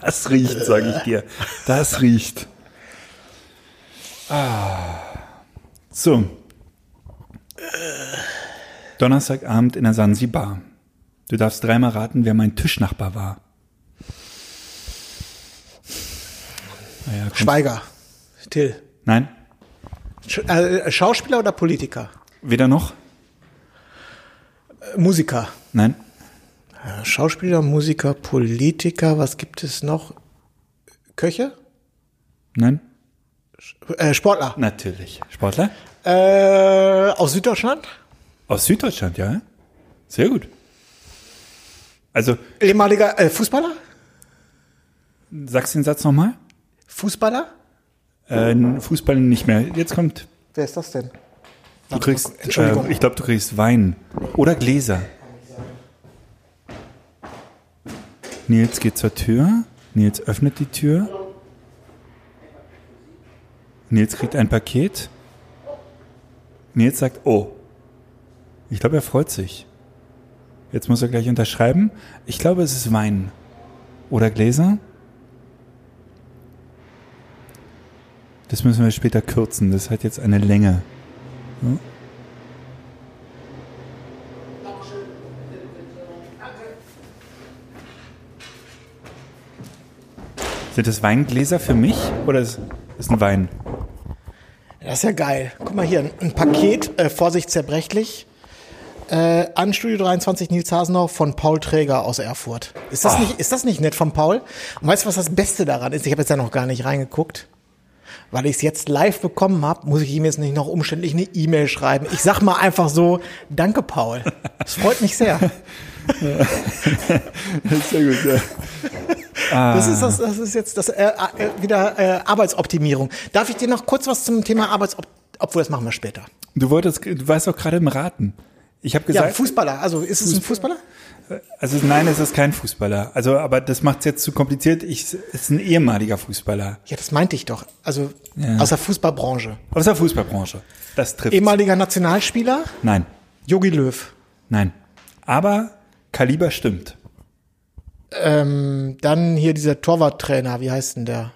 Das riecht, sage ich dir. Das riecht. Ah. So. Donnerstagabend in der Sansibar. Du darfst dreimal raten, wer mein Tischnachbar war. Komm, Schweiger. Till. Nein? Sch äh, Schauspieler oder Politiker? Weder noch? Äh, Musiker. Nein? Ja, Schauspieler, Musiker, Politiker, was gibt es noch? Köche? Nein? Äh, Sportler. Natürlich. Sportler? Äh, aus Süddeutschland? Aus Süddeutschland, ja? Sehr gut. Also, Ehemaliger äh, Fußballer? sagst du den Satz nochmal? Fußballer? Äh, Fußball nicht mehr. Jetzt kommt, Wer ist das denn? du kriegst, Entschuldigung. äh, ich glaube, du kriegst Wein. Oder Gläser. Nils geht zur Tür. Nils öffnet die Tür. Nils kriegt ein Paket. Nils sagt, oh. Ich glaube, er freut sich. Jetzt muss er gleich unterschreiben. Ich glaube, es ist Wein. Oder Gläser. Das müssen wir später kürzen. Das hat jetzt eine Länge. Ja. Sind das Weingläser für mich oder ist ist ein Wein? Das ist ja geil. Guck mal hier, ein- Paket, äh, Vorsicht zerbrechlich. Äh, an Studio 23 Nils Hasenau von Paul Träger aus Erfurt. Ist das, nicht, ist das nicht nett von Paul? Und weißt du, was das Beste daran ist? Ich habe jetzt ja noch gar nicht reingeguckt. Weil ich es jetzt live bekommen habe, muss ich ihm jetzt nicht noch umständlich eine E-Mail schreiben. Ich sag mal einfach so, danke Paul. Das freut mich sehr. *laughs* Sehr gut, ja. Das ist, das, das ist jetzt das äh, äh, wieder äh, Arbeitsoptimierung. Darf ich dir noch kurz was zum Thema Arbeitsoptimierung? Obwohl, das machen wir später. Du wolltest, du warst doch gerade im Raten. Ich habe Ja, gesagt, Fußballer. Also ist es ein Fußballer? Also nein, es ist kein Fußballer. Also, aber das macht es jetzt zu kompliziert. Ich, es ist ein ehemaliger Fußballer Ja, das meinte ich doch. Also Ja. aus der Fußballbranche. aus der Fußballbranche. Das trifft. Ehemaliger Nationalspieler, Nein, Jogi Löw. nein. Aber Kaliber stimmt. Ähm, dann hier dieser Torwarttrainer, wie heißt denn der?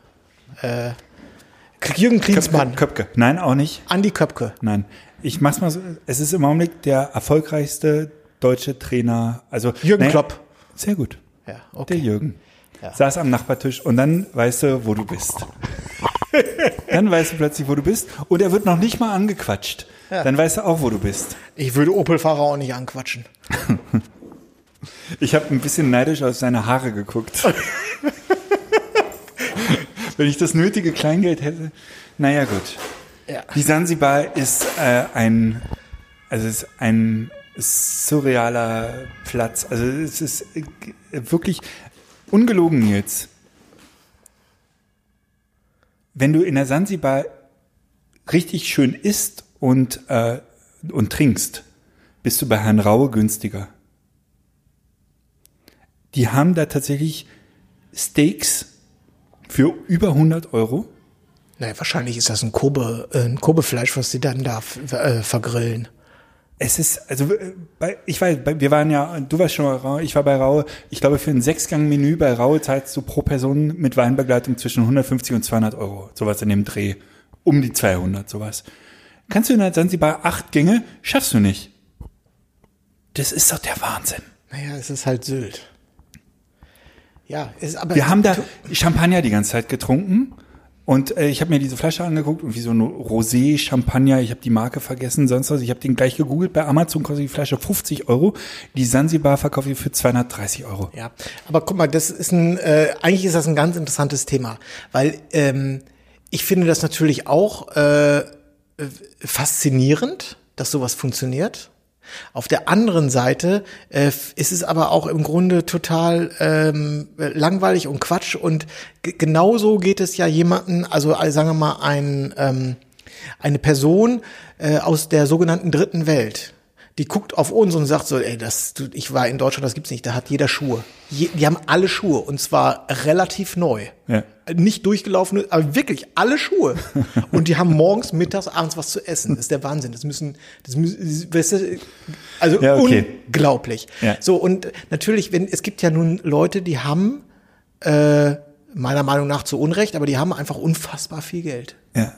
Äh, Jürgen Klinsmann. Köpke. Nein, auch nicht. Andi Köpke. Nein. Ich mach's mal so. Es ist im Augenblick der erfolgreichste deutsche Trainer. Also Jürgen naja, Klopp. Sehr gut. Ja, Der okay. Jürgen. Saß am Nachbartisch und dann weißt du, wo du bist. *laughs* dann weißt du plötzlich, wo du bist. Und er wird noch nicht mal angequatscht. Dann weißt du auch, wo du bist. Ich würde Opel-Fahrer auch nicht anquatschen. Ich habe ein bisschen neidisch auf seine Haare geguckt. *laughs* Wenn ich das nötige Kleingeld hätte. Naja, gut. Ja. Die Sansibar ist äh, ein, also es ist ein surrealer Platz. Also es ist äh, wirklich ungelogen jetzt. Wenn du in der Sansibar richtig schön isst und, äh, und trinkst, bist du bei Herrn Raue günstiger. Die haben da tatsächlich Steaks für über 100 Euro. Naja, wahrscheinlich ist das ein Kobe, äh, ein Kobefleisch, was sie dann da äh, vergrillen. Es ist, also äh, bei, ich weiß, bei, wir waren ja, du warst schon bei Raue, ich war bei Raue. Ich glaube, für ein Sechsgang-Menü bei Raue zahlst du pro Person mit Weinbegleitung zwischen 150 und 200 Euro. Sowas in dem Dreh. Um die 200, sowas. Kannst du in der Sansibar acht Gänge? Schaffst du nicht. Das ist doch der Wahnsinn. Naja, es ist halt Sylt. Ja, ist aber. Wir haben da Champagner die ganze Zeit getrunken und äh, ich habe mir diese Flasche angeguckt und wie so ein Rosé Champagner, ich habe die Marke vergessen, sonst was. Ich habe den gleich gegoogelt, bei Amazon kostet die Flasche 50 Euro, die Sansibar verkaufe ich für 230 Euro. Ja, aber guck mal, das ist ein, äh, eigentlich ist das ein ganz interessantes Thema, weil ähm, ich finde das natürlich auch äh, faszinierend, dass sowas funktioniert. Auf der anderen Seite äh, ist es aber auch im Grunde total ähm, langweilig und Quatsch und genauso geht es ja jemanden, also äh, sagen wir mal ein, ähm, eine Person äh, aus der sogenannten dritten Welt, die guckt auf uns und sagt so, ey, das, ich war in Deutschland, das gibt's nicht, da hat jeder Schuhe. Je, die haben alle Schuhe und zwar relativ neu. Ja. Nicht durchgelaufene, aber wirklich alle Schuhe. *laughs* Und die haben morgens, mittags, abends was zu essen. Das ist der Wahnsinn. Das müssen, das müssen, weißt du, also Ja, okay. unglaublich. Ja. So, und natürlich, wenn, es gibt ja nun Leute, die haben, äh, meiner Meinung nach zu Unrecht, aber die haben einfach unfassbar viel Geld. Ja.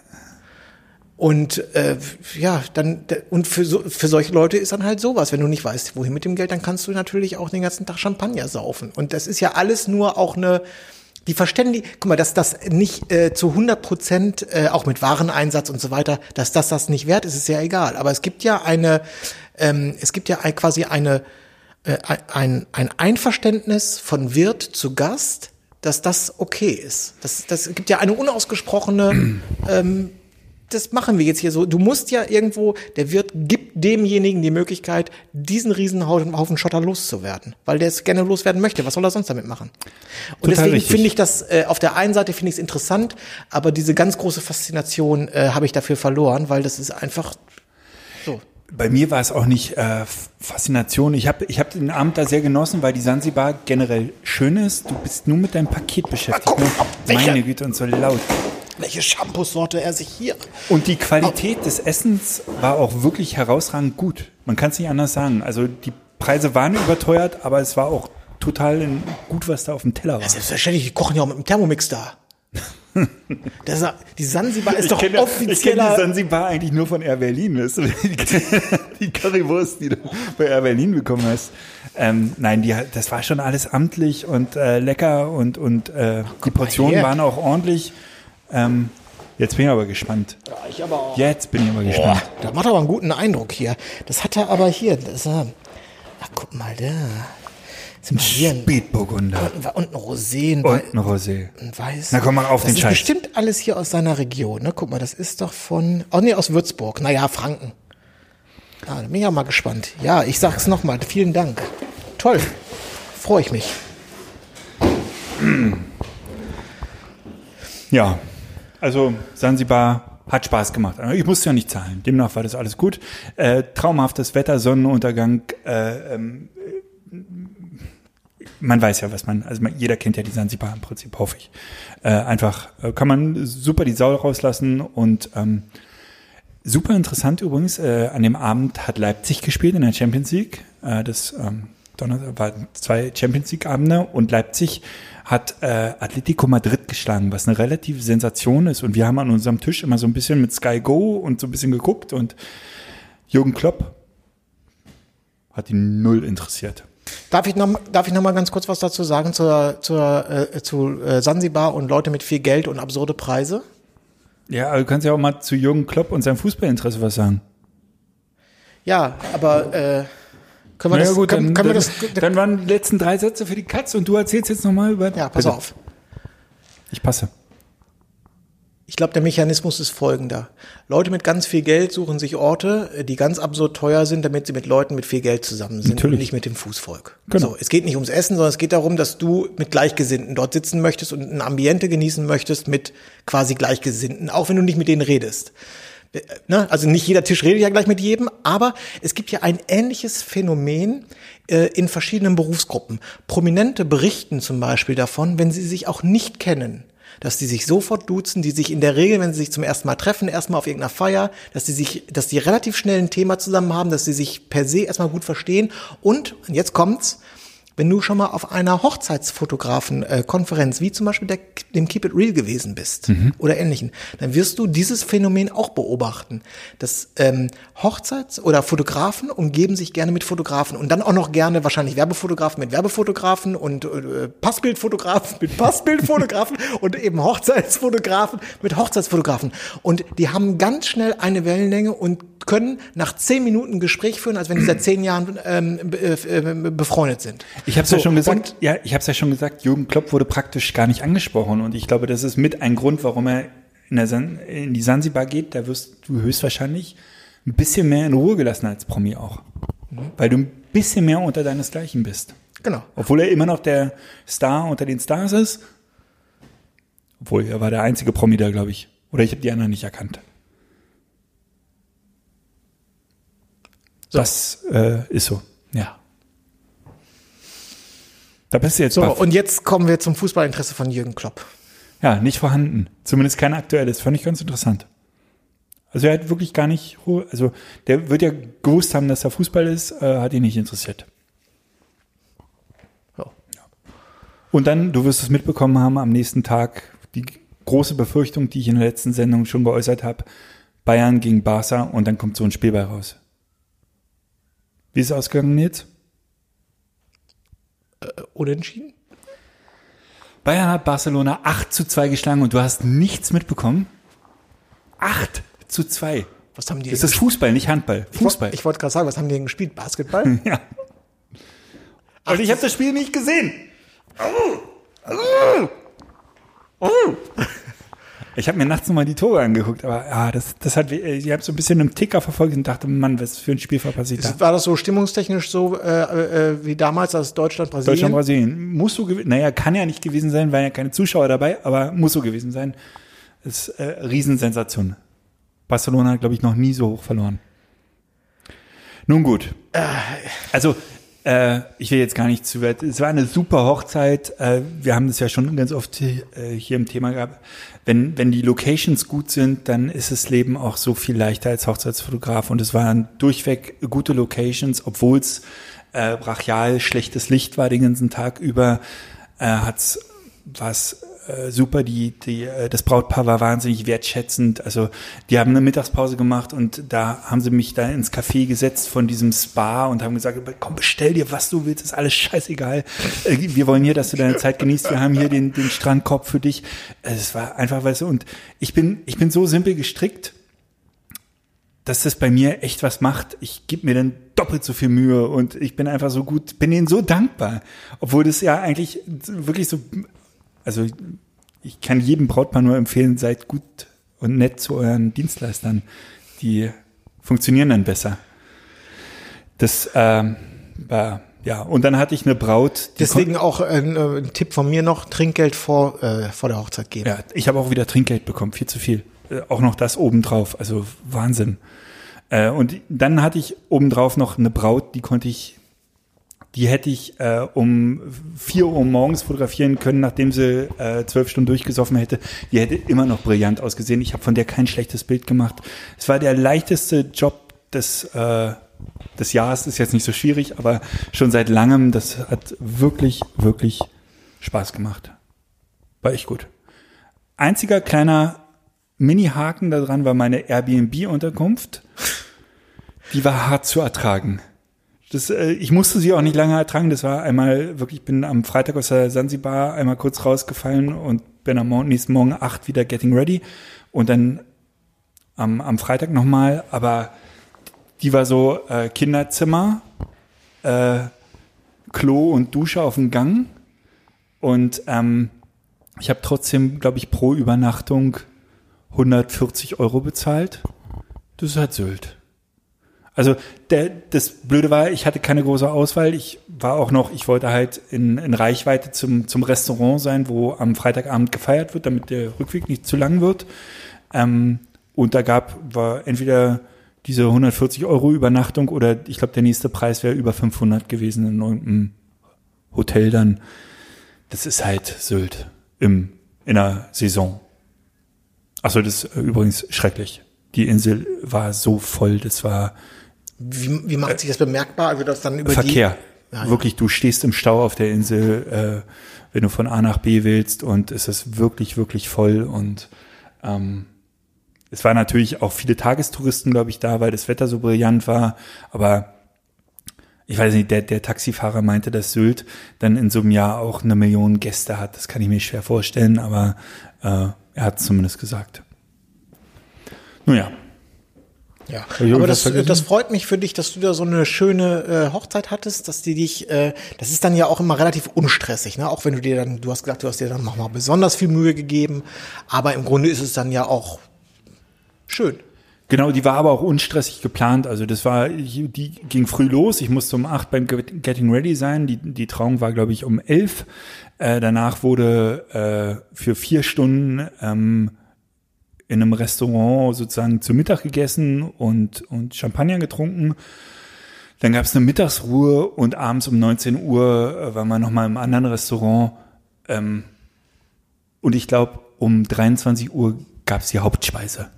Und äh, ja, dann und für so, für solche Leute ist dann halt sowas, wenn du nicht weißt, wohin mit dem Geld, dann kannst du natürlich auch den ganzen Tag Champagner saufen. Und das ist ja alles nur auch eine die verständigen, guck mal, dass das nicht äh, zu 100 Prozent, äh, auch mit Wareneinsatz und so weiter, dass das das nicht wert ist, ist ja egal. Aber es gibt ja eine, ähm, es gibt ja quasi eine, äh, ein, ein Einverständnis von Wirt zu Gast, dass das okay ist. Das, das gibt ja eine unausgesprochene ähm, das machen wir jetzt hier so. Du musst ja irgendwo, der Wirt gibt demjenigen die Möglichkeit, diesen Riesenhaufen Schotter loszuwerden, weil der es gerne loswerden möchte. Was soll er sonst damit machen? Und Total deswegen finde ich das, äh, auf der einen Seite finde ich es interessant, aber diese ganz große Faszination äh, habe ich dafür verloren, weil das ist einfach so. Bei mir war es auch nicht äh, Faszination. Ich habe ich hab den Abend da sehr genossen, weil die Sansibar generell schön ist. Du bist nur mit deinem Paket beschäftigt. guck ne? Meine Güte, und so laut. Welche Shampoo-Sorte er sich hier. Und die Qualität des Essens war auch wirklich herausragend gut. Man kann es nicht anders sagen. Also die Preise waren überteuert, aber es war auch total gut, was da auf dem Teller war. Selbstverständlich, die kochen ja auch mit dem Thermomix da. *laughs* Das, die Sansibar ist doch kenn ja- ich kenne die offizieller. Sansibar eigentlich nur von Air Berlin. Weißt du? *laughs* *laughs* Die Currywurst, die du bei Air Berlin bekommen hast. Ähm, nein, die, das war schon alles amtlich und äh, lecker und, und äh, die Portionen waren auch ordentlich. Ähm, jetzt bin ich aber gespannt. Ich aber auch. Jetzt bin ich aber gespannt. Das macht aber einen guten Eindruck hier. Das hat er aber hier. Das, ist, äh, ach, guck mal da. Mal ein, Spätburgunder und, und ein Rosé, ein, und ein Rosé. ein Weiß. Na komm, mach auf das den ist Scheiß. bestimmt alles hier aus seiner Region. Ne? Guck mal, das ist doch von, oh nee, aus Würzburg. Naja, Franken. Ah, da bin ich ja mal gespannt. Ja, ich sag's nochmal. Vielen Dank. Toll. Freue ich mich. Ja, also Sansibar hat Spaß gemacht. Ich musste ja nicht zahlen. Demnach war das alles gut. Äh, traumhaftes Wetter, Sonnenuntergang. Äh, ähm, man weiß ja, was man, also man, jeder kennt ja die Sansibar im Prinzip, hoffe ich. Äh, einfach äh, kann man super die Sau rauslassen und ähm, super interessant übrigens, äh, an dem Abend hat Leipzig gespielt in der Champions League. Äh, das ähm, Donnerstag waren zwei Champions League Abende und Leipzig hat äh, Atletico Madrid geschlagen, was eine relative Sensation ist. Und wir haben an unserem Tisch immer so ein bisschen mit Sky Go und so ein bisschen geguckt und Jürgen Klopp hat ihn null interessiert. Darf ich noch, darf ich noch mal ganz kurz was dazu sagen zur, zur, äh, zu äh, Sansibar und Leute mit viel Geld und absurde Preise? Ja, aber du kannst ja auch mal zu Jürgen Klopp und seinem Fußballinteresse was sagen. Ja, aber äh, können wir Na ja, das, gut, können, dann, können wir dann, das, dann waren die letzten drei Sätze für die Katze und du erzählst jetzt nochmal über. ja, pass Bitte. auf. Ich passe. Ich glaube, der Mechanismus ist folgender. Leute mit ganz viel Geld suchen sich Orte, äh, die ganz absurd teuer sind, damit sie mit Leuten mit viel Geld zusammen sind Natürlich. und nicht mit dem Fußvolk. Genau. So, es geht nicht ums Essen, sondern es geht darum, dass du mit Gleichgesinnten dort sitzen möchtest und ein Ambiente genießen möchtest mit quasi Gleichgesinnten, auch wenn du nicht mit denen redest. Ne? Also nicht jeder Tisch redet ja gleich mit jedem, aber es gibt ja ein ähnliches Phänomen äh, in verschiedenen Berufsgruppen. Prominente berichten zum Beispiel davon, wenn sie sich auch nicht kennen, dass die sich sofort duzen, die sich in der Regel, wenn sie sich zum ersten Mal treffen, erstmal auf irgendeiner Feier, dass die sich, dass die relativ schnell ein Thema zusammen haben, dass sie sich per se erstmal gut verstehen und, und jetzt kommt's, wenn du schon mal auf einer Hochzeitsfotografen-Konferenz, wie zum Beispiel der, dem Keep It Real gewesen bist oder ähnlichen, dann wirst du dieses Phänomen auch beobachten. Dass ähm, Hochzeits- oder Fotografen umgeben sich gerne mit Fotografen und dann auch noch gerne wahrscheinlich Werbefotografen mit Werbefotografen und äh, Passbildfotografen mit Passbildfotografen *laughs* und eben Hochzeitsfotografen mit Hochzeitsfotografen. Und die haben ganz schnell eine Wellenlänge und können nach zehn Minuten Gespräch führen, als wenn sie seit zehn Jahren ähm, äh, befreundet sind. Ich habe es So, ja schon gesagt. und- Ja, ich habe es ja schon gesagt. Jürgen Klopp wurde praktisch gar nicht angesprochen und ich glaube, das ist mit ein Grund, warum er in, San in die Sansibar geht. Da wirst du höchstwahrscheinlich ein bisschen mehr in Ruhe gelassen als Promi auch, weil du ein bisschen mehr unter deinesgleichen bist. Genau. Obwohl er immer noch der Star unter den Stars ist. Obwohl, er war der einzige Promi da, glaube ich. Oder ich habe die anderen nicht erkannt. So. Das äh, ist so, ja. Da bist du jetzt So, und jetzt kommen wir zum Fußballinteresse von Jürgen Klopp. Ja, nicht vorhanden. Zumindest kein aktuelles. Fand ich ganz interessant. Also er hat wirklich gar nicht, also der wird ja gewusst haben, dass er Fußball ist, äh, hat ihn nicht interessiert. Ja. Und dann, du wirst es mitbekommen haben, am nächsten Tag die große Befürchtung, die ich in der letzten Sendung schon geäußert habe, Bayern gegen Barca und dann kommt so ein Spiel bei raus. Wie ist es ausgegangen jetzt? Unentschieden? Bayern hat Barcelona 8 zu 2 geschlagen und du hast nichts mitbekommen? 8 zu 2. Was haben die Das ist Fußball, nicht Handball. Fußball. Ich wollte gerade sagen, was haben die denn gespielt? Basketball? *laughs* ja. Und ich habe das Spiel nicht gesehen. Ich habe mir nachts nochmal die Tore angeguckt, aber ja, das, das hat, ich habe so ein bisschen im Ticker verfolgt und dachte, Mann, was für ein Spiel passiert da. War das so stimmungstechnisch so äh, äh, wie damals, als Deutschland, Brasilien? Deutschland, Brasilien. Muss so gewesen, naja, kann ja nicht gewesen sein, weil ja keine Zuschauer dabei, aber muss so gewesen sein. Das ist äh, Riesensensation. Barcelona hat, glaube ich, noch nie so hoch verloren. Nun gut. Also, äh, ich will jetzt gar nicht zu weit. Es war eine super Hochzeit. Äh, wir haben das ja schon ganz oft äh, hier im Thema gehabt. Wenn, wenn die Locations gut sind, dann ist das Leben auch so viel leichter als Hochzeitsfotograf. Und es waren durchweg gute Locations, obwohl es äh, brachial schlechtes Licht war den ganzen Tag über, äh, hat's was äh, super. Die, die, äh, das Brautpaar war wahnsinnig wertschätzend. Also die haben eine Mittagspause gemacht und da haben sie mich da ins Café gesetzt von diesem Spa und haben gesagt, komm, bestell dir, was du willst, ist alles scheißegal. Äh, wir wollen hier, dass du deine Zeit genießt. Wir haben hier den, den Strandkorb für dich. Äh, Es war einfach, weißt du, und ich bin, ich bin so simpel gestrickt, dass das bei mir echt was macht. Ich gebe mir dann doppelt so viel Mühe und ich bin einfach so gut, bin ihnen so dankbar. Obwohl das ja eigentlich wirklich so, also ich kann jedem Brautpaar nur empfehlen, seid gut und nett zu euren Dienstleistern. Die funktionieren dann besser. Das ähm, war, ja, und dann hatte ich eine Braut. die Deswegen auch ein, äh, ein Tipp von mir noch, Trinkgeld vor, äh, vor der Hochzeit geben. Ja, ich habe auch wieder Trinkgeld bekommen, viel zu viel. Äh, auch noch das obendrauf, also Wahnsinn. Äh, und dann hatte ich obendrauf noch eine Braut, die konnte ich, die hätte ich äh, um 4 Uhr morgens fotografieren können, nachdem sie äh, zwölf Stunden durchgesoffen hätte. Die hätte immer noch brillant ausgesehen. Ich habe von der kein schlechtes Bild gemacht. Es war der leichteste Job des, äh, des Jahres, ist jetzt nicht so schwierig, aber schon seit langem, das hat wirklich, wirklich Spaß gemacht. War echt gut. Einziger kleiner Mini-Haken daran war meine Airbnb-Unterkunft. Die war hart zu ertragen. Das, äh, ich musste sie auch nicht lange ertragen. Das war einmal wirklich, ich bin am Freitag aus der Sansibar einmal kurz rausgefallen und bin am nächsten Morgen acht wieder getting ready. Und dann am, am Freitag nochmal, aber die war so äh, Kinderzimmer, äh, Klo und Dusche auf dem Gang. Und ähm, ich habe trotzdem, glaube ich, pro Übernachtung 140 Euro bezahlt. Das ist halt Sylt. Also der, das Blöde war, ich hatte keine große Auswahl. Ich war auch noch, ich wollte halt in, in Reichweite zum, zum Restaurant sein, wo am Freitagabend gefeiert wird, damit der Rückweg nicht zu lang wird. Ähm, und da gab, war entweder diese 140 Euro Übernachtung oder ich glaube, der nächste Preis wäre über 500 gewesen in irgendeinem Hotel dann. Das ist halt Sylt im, in der Saison. Achso, das ist übrigens schrecklich. Die Insel war so voll, das war Wie, wie macht sich das bemerkbar? Also das dann über Verkehr. die Ja, ja. Wirklich, du stehst im Stau auf der Insel, äh, wenn du von A nach B willst und es ist wirklich, wirklich voll und ähm, es war natürlich auch viele Tagestouristen, glaube ich, da, weil das Wetter so brillant war, aber ich weiß nicht, der, der Taxifahrer meinte, dass Sylt dann in so einem Jahr auch eine Million Gäste hat. Das kann ich mir schwer vorstellen, aber äh, er hat es zumindest gesagt. Nun ja, Ja, aber das, das freut mich für dich, dass du da so eine schöne äh, Hochzeit hattest, dass die dich, äh, das ist dann ja auch immer relativ unstressig, ne? Auch wenn du dir dann, du hast gesagt, du hast dir dann nochmal besonders viel Mühe gegeben, aber im Grunde ist es dann ja auch schön. Genau, die war aber auch unstressig geplant. Also das war, die ging früh los. Ich musste um acht beim Get- Getting Ready sein. Die, die Trauung war, glaube ich, um elf. Äh, danach wurde äh, für vier Stunden ähm, in einem Restaurant sozusagen zu Mittag gegessen und, und Champagner getrunken. Dann gab es eine Mittagsruhe und abends um 19 Uhr äh, waren wir nochmal im anderen Restaurant. Ähm, und ich glaube, um 23 Uhr gab es die Hauptspeise.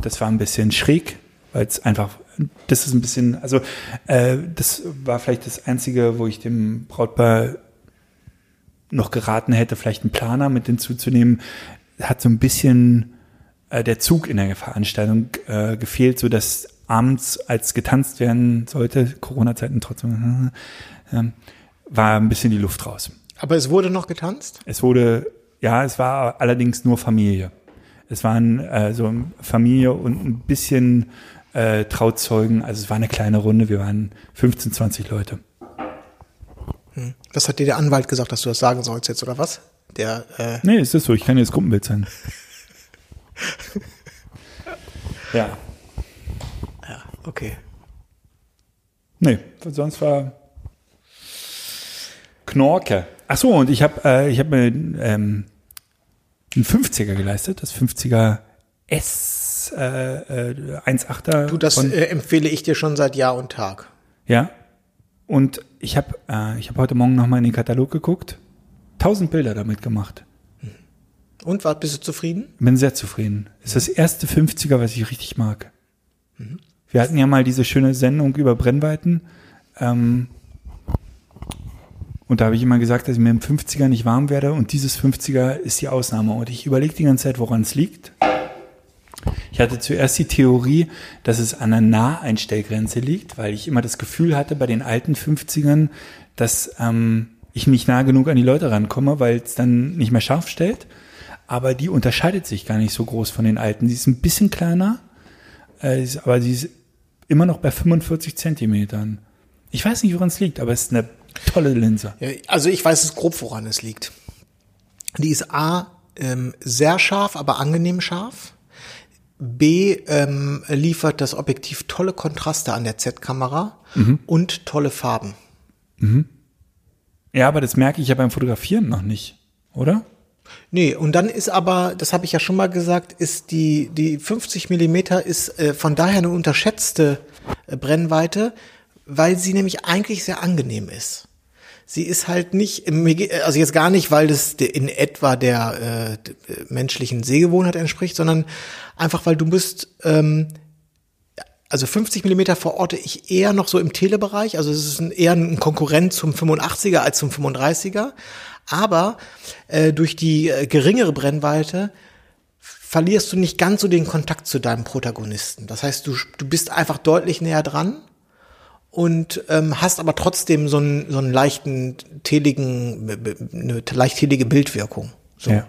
Das war ein bisschen schräg, weil es einfach, das ist ein bisschen, also äh, das war vielleicht das Einzige, wo ich dem Brautpaar noch geraten hätte, vielleicht einen Planer mit hinzuzunehmen. Hat so ein bisschen äh, der Zug in der Veranstaltung äh, gefehlt, so dass abends, als getanzt werden sollte, Corona-Zeiten trotzdem, äh, war ein bisschen die Luft raus. Aber es wurde noch getanzt? Es wurde, ja, es war allerdings nur Familie. Es waren äh, so Familie und ein bisschen äh, Trauzeugen. Also es war eine kleine Runde. Wir waren 15, 20 Leute. Was hat dir der Anwalt gesagt, dass du das sagen sollst jetzt, oder was? Der, äh, Nee, ist das so. Ich kann jetzt Gruppenbild sein. *laughs* ja. okay. Nee, sonst war Knorke. Ach so, und ich habe äh, ich hab mir ähm, einen 50er geleistet, das 50er S äh, äh, 1.8er. Du, das äh, empfehle ich dir schon seit Jahr und Tag. Ja. Und ich habe äh, ich hab heute Morgen nochmal in den Katalog geguckt. Tausend Bilder damit gemacht. Und, was, bist du zufrieden? Bin sehr zufrieden. Ist das erste 50er, was ich richtig mag. Wir hatten ja mal diese schöne Sendung über Brennweiten. Ähm, und da habe ich immer gesagt, dass ich mir im 50er nicht warm werde. Und dieses 50er ist die Ausnahme. Und ich überlege die ganze Zeit, woran es liegt. Ich hatte zuerst die Theorie, dass es an der Naheinstellgrenze liegt, weil ich immer das Gefühl hatte bei den alten 50ern, dass ähm, ich nicht nah genug an die Leute rankomme, weil es dann nicht mehr scharf stellt. Aber die unterscheidet sich gar nicht so groß von den alten. Sie ist ein bisschen kleiner, äh, ist, aber sie ist immer noch bei 45 Zentimetern. Ich weiß nicht, woran es liegt, aber es ist eine tolle Linse. Also ich weiß es grob, woran es liegt. Die ist A, ähm, sehr scharf, aber angenehm scharf. B, ähm, liefert das Objektiv tolle Kontraste an der Z-Kamera und tolle Farben. Ja, aber das merke ich ja beim Fotografieren noch nicht, oder? Nee, und dann ist aber, das habe ich ja schon mal gesagt, ist die, die 50 Millimeter ist äh, von daher eine unterschätzte äh, Brennweite, weil sie nämlich eigentlich sehr angenehm ist. Sie ist halt nicht, ge- also jetzt gar nicht, weil das in etwa der äh, äh, menschlichen Sehgewohnheit entspricht, sondern einfach, weil du bist, ähm, also 50 Millimeter verorte ich eher noch so im Telebereich. Also es ist ein, eher ein Konkurrent zum 85er als zum 35er. Aber äh, durch die äh, geringere Brennweite verlierst du nicht ganz so den Kontakt zu deinem Protagonisten. Das heißt, du, du bist einfach deutlich näher dran und ähm, hast aber trotzdem so einen, so einen leichten, teligen, b- b- eine leicht telige Bildwirkung. So. Ja,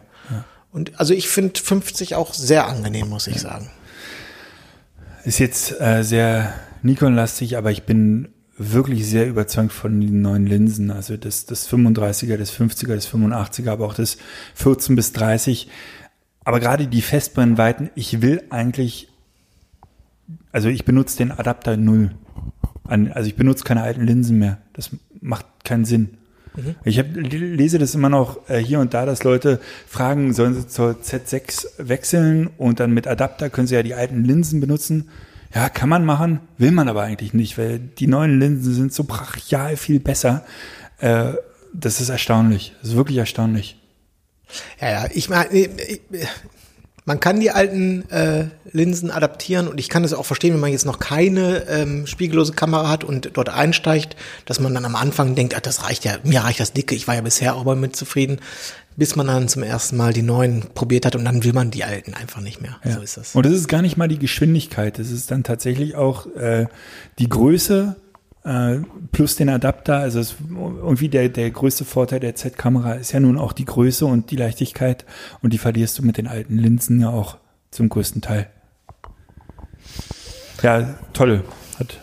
Und also ich finde 50 auch sehr angenehm, muss ich sagen. Ist jetzt äh, sehr Nikon-lastig, aber ich bin wirklich sehr überzeugt von den neuen Linsen. Also das, das 35er, das 50er, das 85er, aber auch das 14 bis 30. Aber gerade die Festbrennweiten, ich will eigentlich, also ich benutze den Adapter null. Also ich benutze keine alten Linsen mehr. Das macht keinen Sinn. Ich hab, lese das immer noch äh, hier und da, dass Leute fragen, sollen sie zur Z6 wechseln und dann mit Adapter können sie ja die alten Linsen benutzen. Ja, kann man machen, will man aber eigentlich nicht, weil die neuen Linsen sind so brachial viel besser. Äh, das ist erstaunlich. Das ist wirklich erstaunlich. Ja, ja, ich meine, äh, man kann die alten äh, Linsen adaptieren und ich kann es auch verstehen, wenn man jetzt noch keine ähm, spiegellose Kamera hat und dort einsteigt, dass man dann am Anfang denkt, ah, das reicht ja, mir reicht das dicke, ich war ja bisher auch damit zufrieden, bis man dann zum ersten Mal die neuen probiert hat und dann will man die alten einfach nicht mehr. So ist das. Und es ist gar nicht mal die Geschwindigkeit, es ist dann tatsächlich auch äh, die Größe äh, plus den Adapter. Also es, irgendwie der, der größte Vorteil der Z-Kamera ist ja nun auch die Größe und die Leichtigkeit und die verlierst du mit den alten Linsen ja auch zum größten Teil. Ja, toll. Hat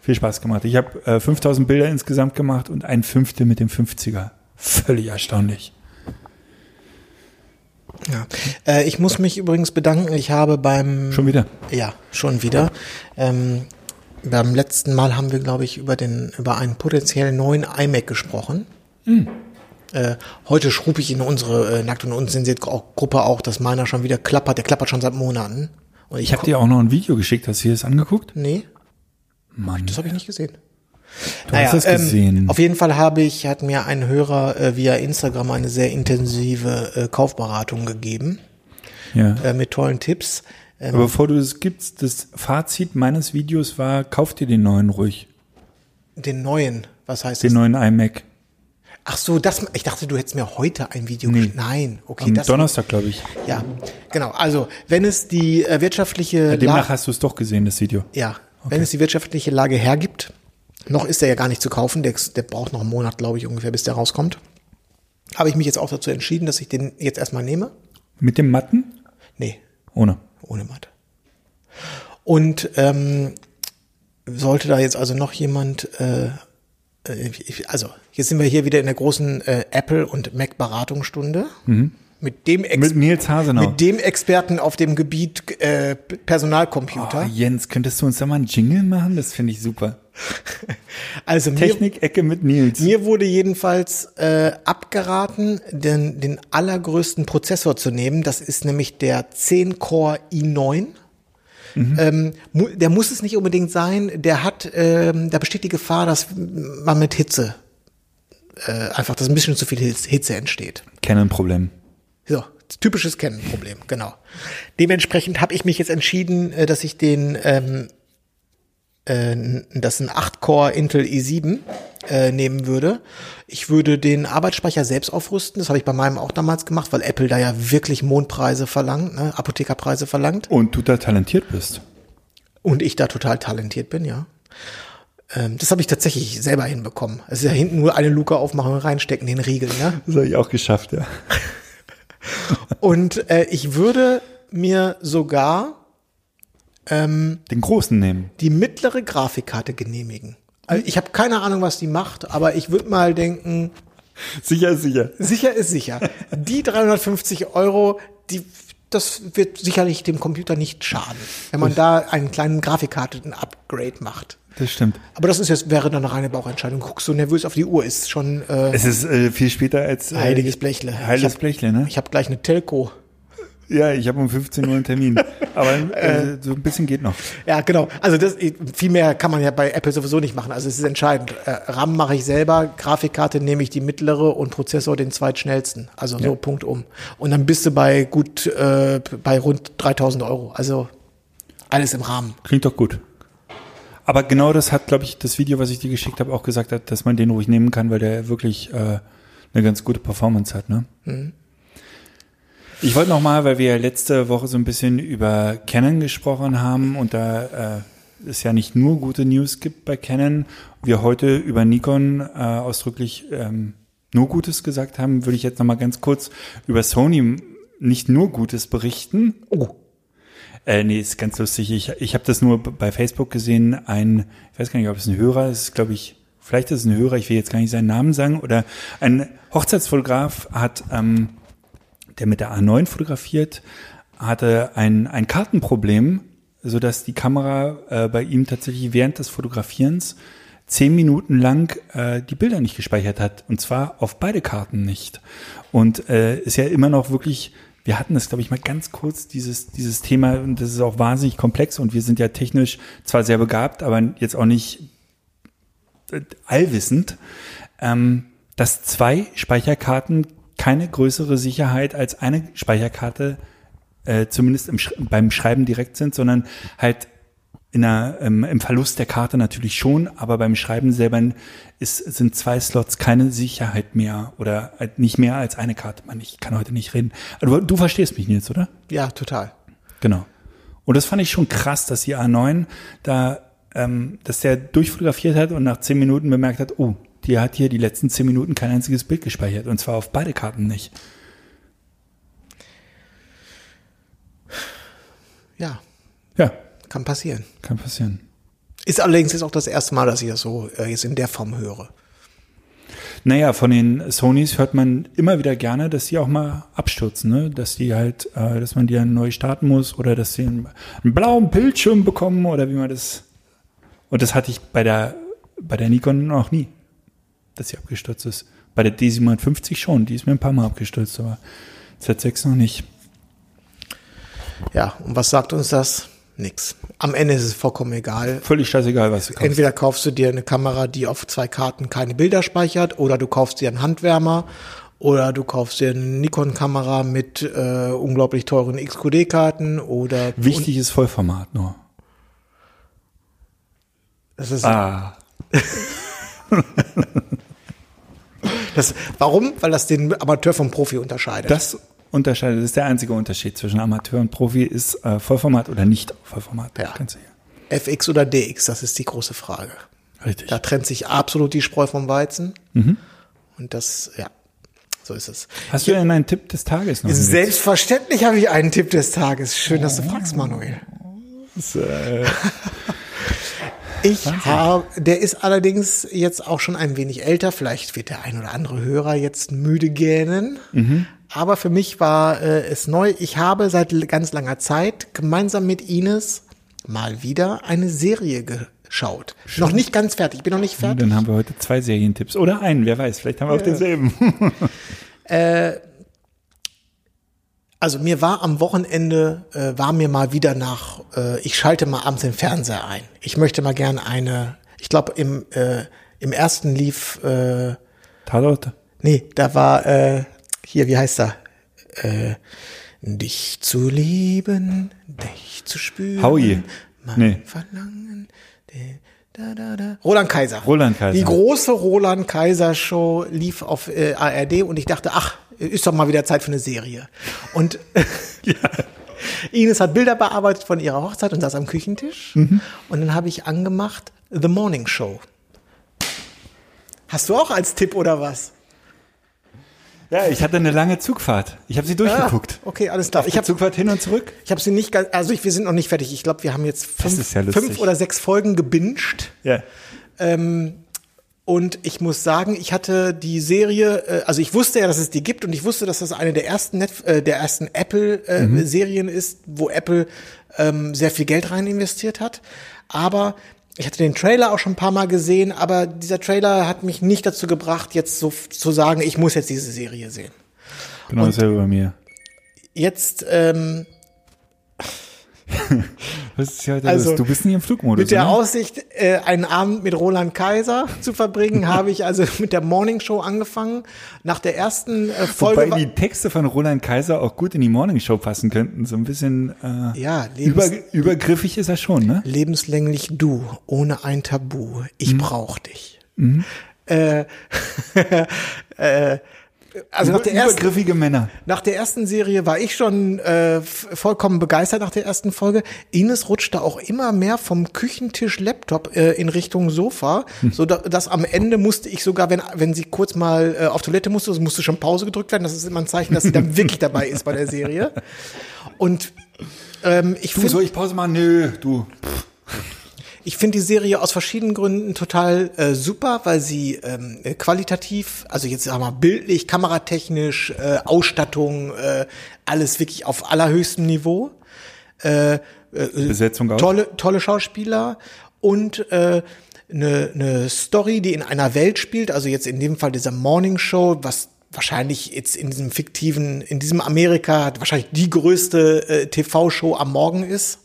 viel Spaß gemacht. Ich habe äh, 5000 Bilder insgesamt gemacht und ein Fünftel mit dem 50er. Völlig erstaunlich. Ja. Äh, ich muss mich übrigens bedanken, ich habe beim Schon wieder. Ja, schon wieder. Ähm, beim letzten Mal haben wir, glaube ich, über den über einen potenziell neuen iMac gesprochen. Hm. Äh, heute schrub ich in unsere äh, Nackt und unzensiert Gruppe auch, dass meiner schon wieder klappert. Der klappert schon seit Monaten. Und Ich habe dir auch noch ein Video geschickt. Hast du dir das angeguckt? Nee, Mann, das habe ich nicht gesehen. du hast das gesehen. Ähm, auf jeden Fall habe ich, hat mir ein Hörer äh, via Instagram eine sehr intensive äh, Kaufberatung gegeben ja. äh, mit tollen Tipps. Ähm, Aber bevor du es gibst, das Fazit meines Videos war, kauf dir den neuen ruhig. den neuen, was heißt Den das? neuen iMac. Ach so, das, ich dachte, du hättest mir heute ein Video geschickt. Nein, okay, Am das. Donnerstag, glaube ich. Ja, genau. Also, wenn es die äh, wirtschaftliche Demnach Lage, hast du es doch gesehen, das Video. ja, wenn es die wirtschaftliche Lage hergibt, noch ist er ja gar nicht zu kaufen, der, der braucht noch einen Monat, glaube ich, ungefähr, bis der rauskommt. habe ich mich jetzt auch dazu entschieden, dass ich den jetzt erstmal nehme. Mit dem Matten? Nee, Ohne. Ohne Matte. Und ähm, sollte da jetzt also noch jemand, äh, äh, also jetzt sind wir hier wieder in der großen äh, Apple und Mac Beratungsstunde mit dem Ex Mit Nils Hasenau. mit dem Experten auf dem Gebiet äh, Personalcomputer. Oh, Jens, könntest du uns da mal einen Jingle machen? Das finde ich super. *laughs* also Technik-Ecke mit Nils. Mir wurde jedenfalls äh, abgeraten, den, den allergrößten Prozessor zu nehmen. Das ist nämlich der 10-Core i9. Ähm, mu der muss es nicht unbedingt sein. Der hat, ähm, da besteht die Gefahr, dass man mit Hitze äh, einfach, dass ein bisschen zu viel Hitze Hitze entsteht. Canon-Problem. So, typisches Canon-Problem, genau. Dementsprechend habe ich mich jetzt entschieden, äh, dass ich den, ähm, äh, das ein 8-Core Intel i7 äh, nehmen würde. Ich würde den Arbeitsspeicher selbst aufrüsten. Das habe ich bei meinem auch damals gemacht, weil Apple da ja wirklich Mondpreise verlangt, ne? Apothekerpreise verlangt. Und du da talentiert bist. Und ich da total talentiert bin, ja. Ähm, das habe ich tatsächlich selber hinbekommen. Es ist ja hinten nur eine Luke aufmachen und reinstecken, den Riegel, ne? Das habe ich auch geschafft, ja. *laughs* Und äh, ich würde mir sogar Den großen nehmen. die mittlere Grafikkarte genehmigen. Also ich habe keine Ahnung, was die macht, aber ich würde mal denken, Sicher, sicher. sicher ist sicher. Die 350 Euro, die, das wird sicherlich dem Computer nicht schaden, wenn man da einen kleinen Grafikkarte, ein Upgrade macht. Das stimmt. Aber das ist jetzt, wäre dann eine reine Bauchentscheidung. Guckst so nervös auf die Uhr, ist schon äh, Es ist äh, viel später als äh, heiliges Blechle. Heiliges hab, Blechle, ne? Ich habe gleich eine Telco. Ja, ich habe um 15 Uhr einen Termin. Aber *laughs* äh, so ein bisschen geht noch. Ja, genau. Also das viel mehr kann man ja bei Apple sowieso nicht machen. Also es ist entscheidend. Äh, RAM mache ich selber, Grafikkarte nehme ich die mittlere und Prozessor den zweitschnellsten. Also so Punkt um. Und dann bist du bei gut äh, bei rund 3000 Euro. Also alles im Rahmen. Klingt doch gut. Aber genau das hat, glaube ich, das Video, was ich dir geschickt habe, auch gesagt hat, dass man den ruhig nehmen kann, weil der wirklich äh, eine ganz gute Performance hat. Ne? Ich wollte noch mal, weil wir letzte Woche so ein bisschen über Canon gesprochen haben und da äh, es ja nicht nur gute News gibt bei Canon, wir heute über Nikon äh, ausdrücklich ähm, nur Gutes gesagt haben, würde ich jetzt noch mal ganz kurz über Sony nicht nur Gutes berichten. Oh, Äh, nee, ist ganz lustig. Ich, ich habe das nur bei Facebook gesehen. Ein, ich weiß gar nicht, ob es ein Hörer ist, glaube ich, vielleicht ist es ein Hörer, ich will jetzt gar nicht seinen Namen sagen, oder ein Hochzeitsfotograf hat, ähm, der mit der A9 fotografiert, hatte ein, ein Kartenproblem, sodass die Kamera äh, bei ihm tatsächlich während des Fotografierens zehn Minuten lang äh, die Bilder nicht gespeichert hat. Und zwar auf beide Karten nicht. Und äh, ist ja immer noch wirklich, wir hatten das, glaube ich, mal ganz kurz, dieses, dieses Thema, und das ist auch wahnsinnig komplex und wir sind ja technisch zwar sehr begabt, aber jetzt auch nicht äh, allwissend, ähm, dass zwei Speicherkarten keine größere Sicherheit als eine Speicherkarte äh, zumindest im, Sch- beim Schreiben direkt sind, sondern halt in einer, ähm, im Verlust der Karte natürlich schon, aber beim Schreiben selber ist, sind zwei Slots keine Sicherheit mehr oder halt nicht mehr als eine Karte. Mann, ich kann heute nicht reden. Du, du verstehst mich jetzt, oder? ja, total. Genau. Und das fand ich schon krass, dass die A9 da, ähm, dass der durchfotografiert hat und nach zehn Minuten bemerkt hat, oh, die hat hier die letzten zehn Minuten kein einziges Bild gespeichert und zwar auf beide Karten nicht. Ja, Ja, kann passieren. kann passieren. Ist allerdings jetzt auch das erste Mal, dass ich das so äh, jetzt in der Form höre. Naja, von den Sonys hört man immer wieder gerne, dass die auch mal abstürzen, ne? Dass die halt, äh, dass man die dann neu starten muss oder dass sie einen, einen blauen Bildschirm bekommen oder wie man das. Und das hatte ich bei der bei der Nikon noch nie, dass sie abgestürzt ist. Bei der D750 schon, die ist mir ein paar Mal abgestürzt, aber Z6 noch nicht. Ja, und was sagt uns das? Nix. Am Ende ist es vollkommen egal. Völlig scheißegal, was du kaufst. Entweder kaufst du dir eine Kamera, die auf zwei Karten keine Bilder speichert, oder du kaufst dir einen Handwärmer, oder du kaufst dir eine Nikon-Kamera mit äh, unglaublich teuren XQD-Karten, oder Wichtig ist Vollformat nur. das ist, Ah, *laughs* das, warum? Weil das den Amateur vom Profi unterscheidet. das unterscheidet, das ist der einzige Unterschied zwischen Amateur und Profi, ist äh, Vollformat oder nicht Vollformat. Ja. Ganz sicher. FX oder DX, das ist die große Frage. Richtig. Da trennt sich absolut die Spreu vom Weizen. Mhm. Und das, ja. So ist es. Hast du denn einen Tipp des Tages noch? Selbstverständlich habe ich einen Tipp des Tages. Schön, dass du fragst, Manuel. Äh, *laughs* Ich habe, der ist allerdings jetzt auch schon ein wenig älter. Vielleicht wird der ein oder andere Hörer jetzt müde gähnen. Aber für mich war äh, es neu. Ich habe seit ganz langer Zeit gemeinsam mit Ines mal wieder eine Serie geschaut. Noch nicht ganz fertig. Ich bin noch nicht fertig. dann haben wir heute zwei Serientipps. Oder einen, wer weiß. Vielleicht haben wir auch denselben. *laughs* *laughs* Also mir war am Wochenende, äh, war mir mal wieder nach, äh, ich schalte mal abends den Fernseher ein. Ich möchte mal gern eine, ich glaube im, äh, im ersten lief, äh, Tatort? nee, da war, äh, hier, wie heißt er? Äh, dich zu lieben, dich zu spüren. Howie. Mein Nee. Verlangen. de- Da, da, da. Roland Kaiser. Roland Kaiser. Die große Roland Kaiser Show lief auf äh, ARD und ich dachte, ach, ist doch mal wieder Zeit für eine Serie. Und *laughs* *laughs* Ines hat Bilder bearbeitet von ihrer Hochzeit und saß am Küchentisch. Mhm. Und dann habe ich angemacht The Morning Show. Hast du auch als Tipp oder was? Ja, ich hatte eine lange Zugfahrt. Ich habe sie durchgeguckt. Ah, okay, alles klar. Ich Ich habe habe Zugfahrt hin und zurück. ich hab sie nicht ganz, also ich, wir sind noch nicht fertig. Ich glaube, wir haben jetzt fünf, ja fünf oder sechs Folgen gebinged. Ja. Und ich muss sagen, ich hatte die Serie, äh, also ich wusste ja, dass es die gibt und ich wusste, dass das eine der ersten Net äh, der ersten Apple äh, Mhm. Serien ist, wo Apple ähm, sehr viel Geld rein investiert hat. Aber ich hatte den Trailer auch schon ein paar Mal gesehen, aber dieser Trailer hat mich nicht dazu gebracht, jetzt so zu sagen, ich muss jetzt diese Serie sehen. Genau dasselbe bei mir. Jetzt ähm, *laughs* Was ist heute Also, los? Du bist nie im Flugmodus, Mit der oder? Aussicht, äh, einen Abend mit Roland Kaiser zu verbringen, *laughs* habe ich also mit der Morning Show angefangen. Nach der ersten äh, Folge. Wobei die Texte von Roland Kaiser auch gut in die Morning Show passen könnten. So ein bisschen äh, ja, über, übergriffig ist er schon, ne? lebenslänglich du, ohne ein Tabu. Mhm. Ich brauch dich. Äh, *laughs* äh, also nach der, ersten, Übergriffige Männer. nach der ersten Serie war ich schon äh, vollkommen begeistert nach der ersten Folge. Ines rutschte auch immer mehr vom Küchentisch Laptop äh, in Richtung Sofa, so da, dass am Ende musste ich sogar, wenn wenn sie kurz mal äh, auf Toilette musste, musste schon Pause gedrückt werden. Das ist immer ein Zeichen, dass sie dann *laughs* wirklich dabei ist bei der Serie. Und ähm, ich Du, finde soll ich Pause machen? Nö, du. *laughs* ich finde die Serie aus verschiedenen Gründen total äh, super, weil sie ähm, äh, qualitativ, also jetzt sagen wir bildlich, kameratechnisch, äh, Ausstattung, äh, alles wirklich auf allerhöchstem Niveau. Äh, Besetzung auch. tolle, tolle Schauspieler und äh, eine, eine Story, die in einer Welt spielt, also jetzt in dem Fall dieser Morning Show, was wahrscheinlich jetzt in diesem fiktiven, in diesem Amerika wahrscheinlich die größte äh, TV-Show am Morgen ist.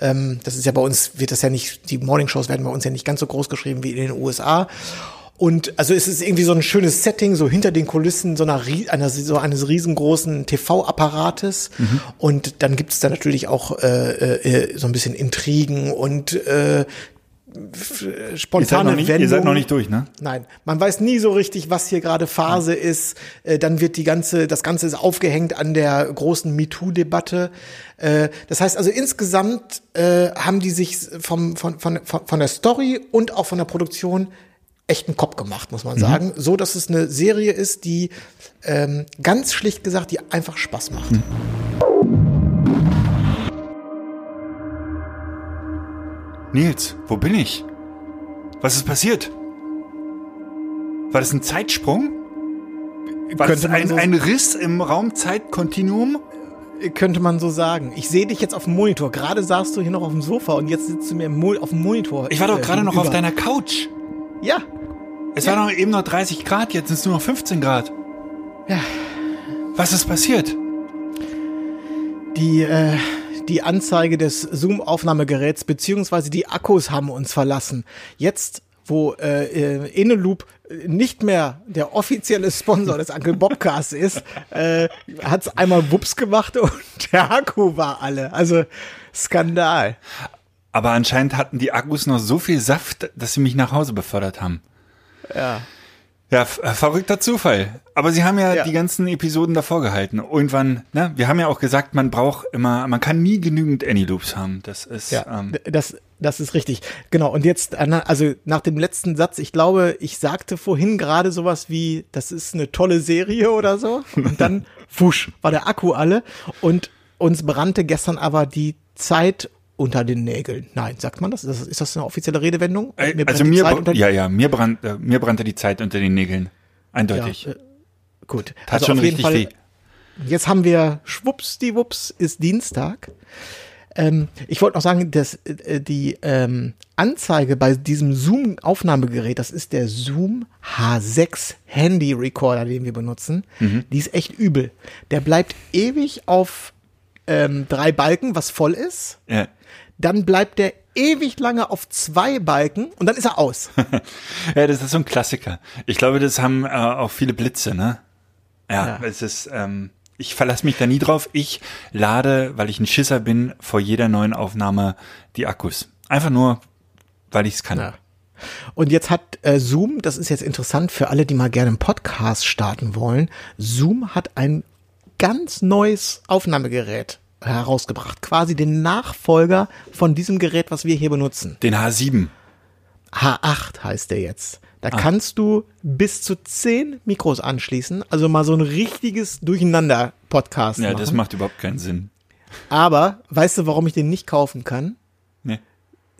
Ähm, das ist ja bei uns, wird das ja nicht, die Morning Shows werden bei uns ja nicht ganz so groß geschrieben wie in den USA. Und also es ist irgendwie so ein schönes Setting, so hinter den Kulissen so einer, einer so eines riesengroßen TV-Apparates. Und dann gibt es da natürlich auch äh, äh, so ein bisschen Intrigen und äh, Ihr spontane noch nicht, Wendungen. ihr seid noch nicht durch, ne? Nein, man weiß nie so richtig, was hier gerade Phase ist. Äh, dann wird die ganze, das Ganze ist aufgehängt an der großen MeToo-Debatte. Äh, das heißt also insgesamt äh, haben die sich vom, von, von, von der Story und auch von der Produktion echt einen Kopf gemacht, muss man sagen. So, dass es eine Serie ist, die ähm, ganz schlicht gesagt, die einfach Spaß macht. Nils, wo bin ich? Was ist passiert? War das ein Zeitsprung? War das Könnte man ein, so- ein Riss im Raumzeitkontinuum? Könnte man so sagen. Ich sehe dich jetzt auf dem Monitor. Gerade saßt du hier noch auf dem Sofa und jetzt sitzt du mir auf dem Monitor. Ich war doch äh, gerade noch auf deiner Couch. Ja, Es war noch eben noch 30 Grad, jetzt sind es nur noch 15 Grad. Ja. Was ist passiert? Die, äh, die Anzeige des Zoom-Aufnahmegeräts beziehungsweise die Akkus haben uns verlassen. Jetzt, wo äh, äh, Inneloop nicht mehr der offizielle Sponsor des Uncle Bobcasts ist, äh, hat es einmal Wups gemacht und *laughs* der Akku war alle. Also Skandal. Aber anscheinend hatten die Akkus noch so viel Saft, dass sie mich nach Hause befördert haben. Ja. Ja, äh, verrückter Zufall. Aber sie haben ja, Ja. die ganzen Episoden davor gehalten. Irgendwann, ne, wir haben ja auch gesagt, man braucht immer, man kann nie genügend Annie Loops haben. Das ist, Ja, ähm, das Das ist richtig. Genau. Und jetzt, äh, also nach dem letzten Satz, ich glaube, ich sagte vorhin gerade sowas wie, das ist eine tolle Serie oder so. Und dann, *laughs* wusch, war der Akku alle. Und uns brannte gestern aber die Zeit unter den Nägeln. Nein, sagt man das? Ist das, ist das eine offizielle Redewendung? Äh, Mir also die mir, die- ja, ja, mir, brand, äh, mir brannte die Zeit unter den Nägeln. Eindeutig. Ja, äh, gut. Tat schon auf jeden richtig Fall, weh. Jetzt haben wir schwuppsdiwupps ist Dienstag. Ähm, ich wollte noch sagen, dass äh, die ähm, Anzeige bei diesem Zoom-Aufnahmegerät, das ist der Zoom H6 Handy Recorder, den wir benutzen, Mhm. die ist echt übel. Der bleibt ewig auf ähm, drei Balken, was voll ist. Ja. Dann bleibt der ewig lange auf zwei Balken und dann ist er aus. *laughs* ja, das ist so ein Klassiker. Ich glaube, das haben äh, auch viele Blitze, ne? Ja, Ja. es ist, ähm, ich verlasse mich da nie drauf. Ich lade, weil ich ein Schisser bin, vor jeder neuen Aufnahme die Akkus. Einfach nur, weil ich es kann. Ja. Und jetzt hat äh, Zoom, das ist jetzt interessant für alle, die mal gerne einen Podcast starten wollen, Zoom hat ein ganz neues Aufnahmegerät herausgebracht, quasi den Nachfolger von diesem Gerät, was wir hier benutzen. Den H7. H8 heißt der jetzt. Da kannst du bis zu zehn Mikros anschließen, also mal so ein richtiges Durcheinander-Podcast Ja, machen. das macht überhaupt keinen Sinn. Aber weißt du, warum ich den nicht kaufen kann?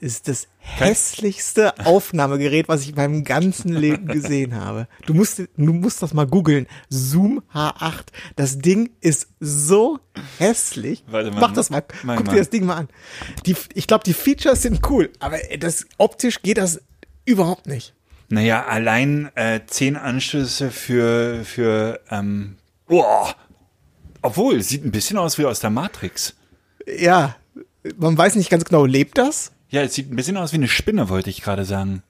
Ist das hässlichste Aufnahmegerät, was ich in meinem ganzen Leben gesehen habe. Du musst, du musst das mal googeln. Zoom H8. Das Ding ist so hässlich. Warte mal, Mach das mal. Guck mal. dir das Ding mal an. Die, ich glaube, die Features sind cool, aber das optisch geht das überhaupt nicht. Naja, allein äh, zehn Anschlüsse für, für ähm, boah. Obwohl, sieht ein bisschen aus wie aus der Matrix. Ja, man weiß nicht ganz genau, lebt das? Ja, es sieht ein bisschen aus wie eine Spinne, wollte ich gerade sagen.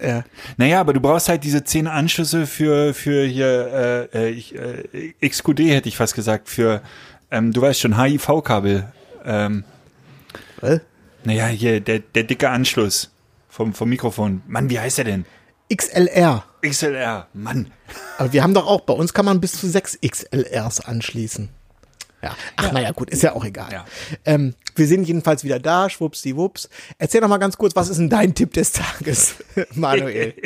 Ja. Naja, aber du brauchst halt diese zehn Anschlüsse für, für hier, äh, äh, ich, äh, XQD hätte ich fast gesagt, für, ähm, du weißt schon, HIV-Kabel. Ähm, Was? naja, hier, der, der dicke Anschluss vom, vom Mikrofon. Mann, wie heißt der denn? XLR. XLR, Mann. Aber wir haben doch auch, bei uns kann man bis zu sechs XLRs anschließen. Ja, ach naja, gut, ist ja auch egal. Ja. Ähm, wir sind jedenfalls wieder da, schwuppsdiwupps. Erzähl doch mal ganz kurz, was ist denn dein Tipp des Tages, *laughs* Manuel? *laughs*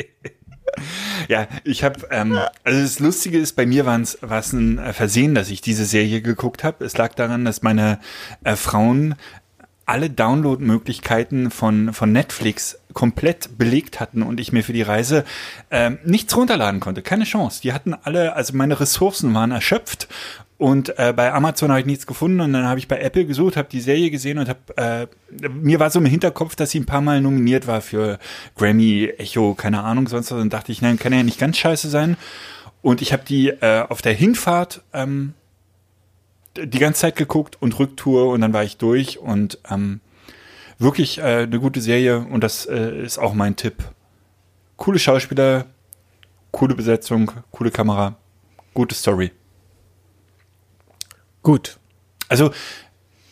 Ja, ich habe, ähm, also das Lustige ist, bei mir war es ein Versehen, dass ich diese Serie geguckt habe. Es lag daran, dass meine äh, Frauen alle Download-Möglichkeiten von, von Netflix komplett belegt hatten und ich mir für die Reise ähm, nichts runterladen konnte. Keine Chance. Die hatten alle, also meine Ressourcen waren erschöpft und äh, bei Amazon habe ich nichts gefunden und dann habe ich bei Apple gesucht, habe die Serie gesehen und habe äh, mir war so im Hinterkopf, dass sie ein paar Mal nominiert war für Grammy, Echo, keine Ahnung, sonst was und dachte ich, nein, kann ja nicht ganz scheiße sein. Und ich habe die äh, auf der Hinfahrt ähm, die ganze Zeit geguckt und Rücktour und dann war ich durch und ähm, wirklich äh, eine gute Serie und das äh, ist auch mein Tipp. Coole Schauspieler, coole Besetzung, coole Kamera, gute Story. Gut. Also,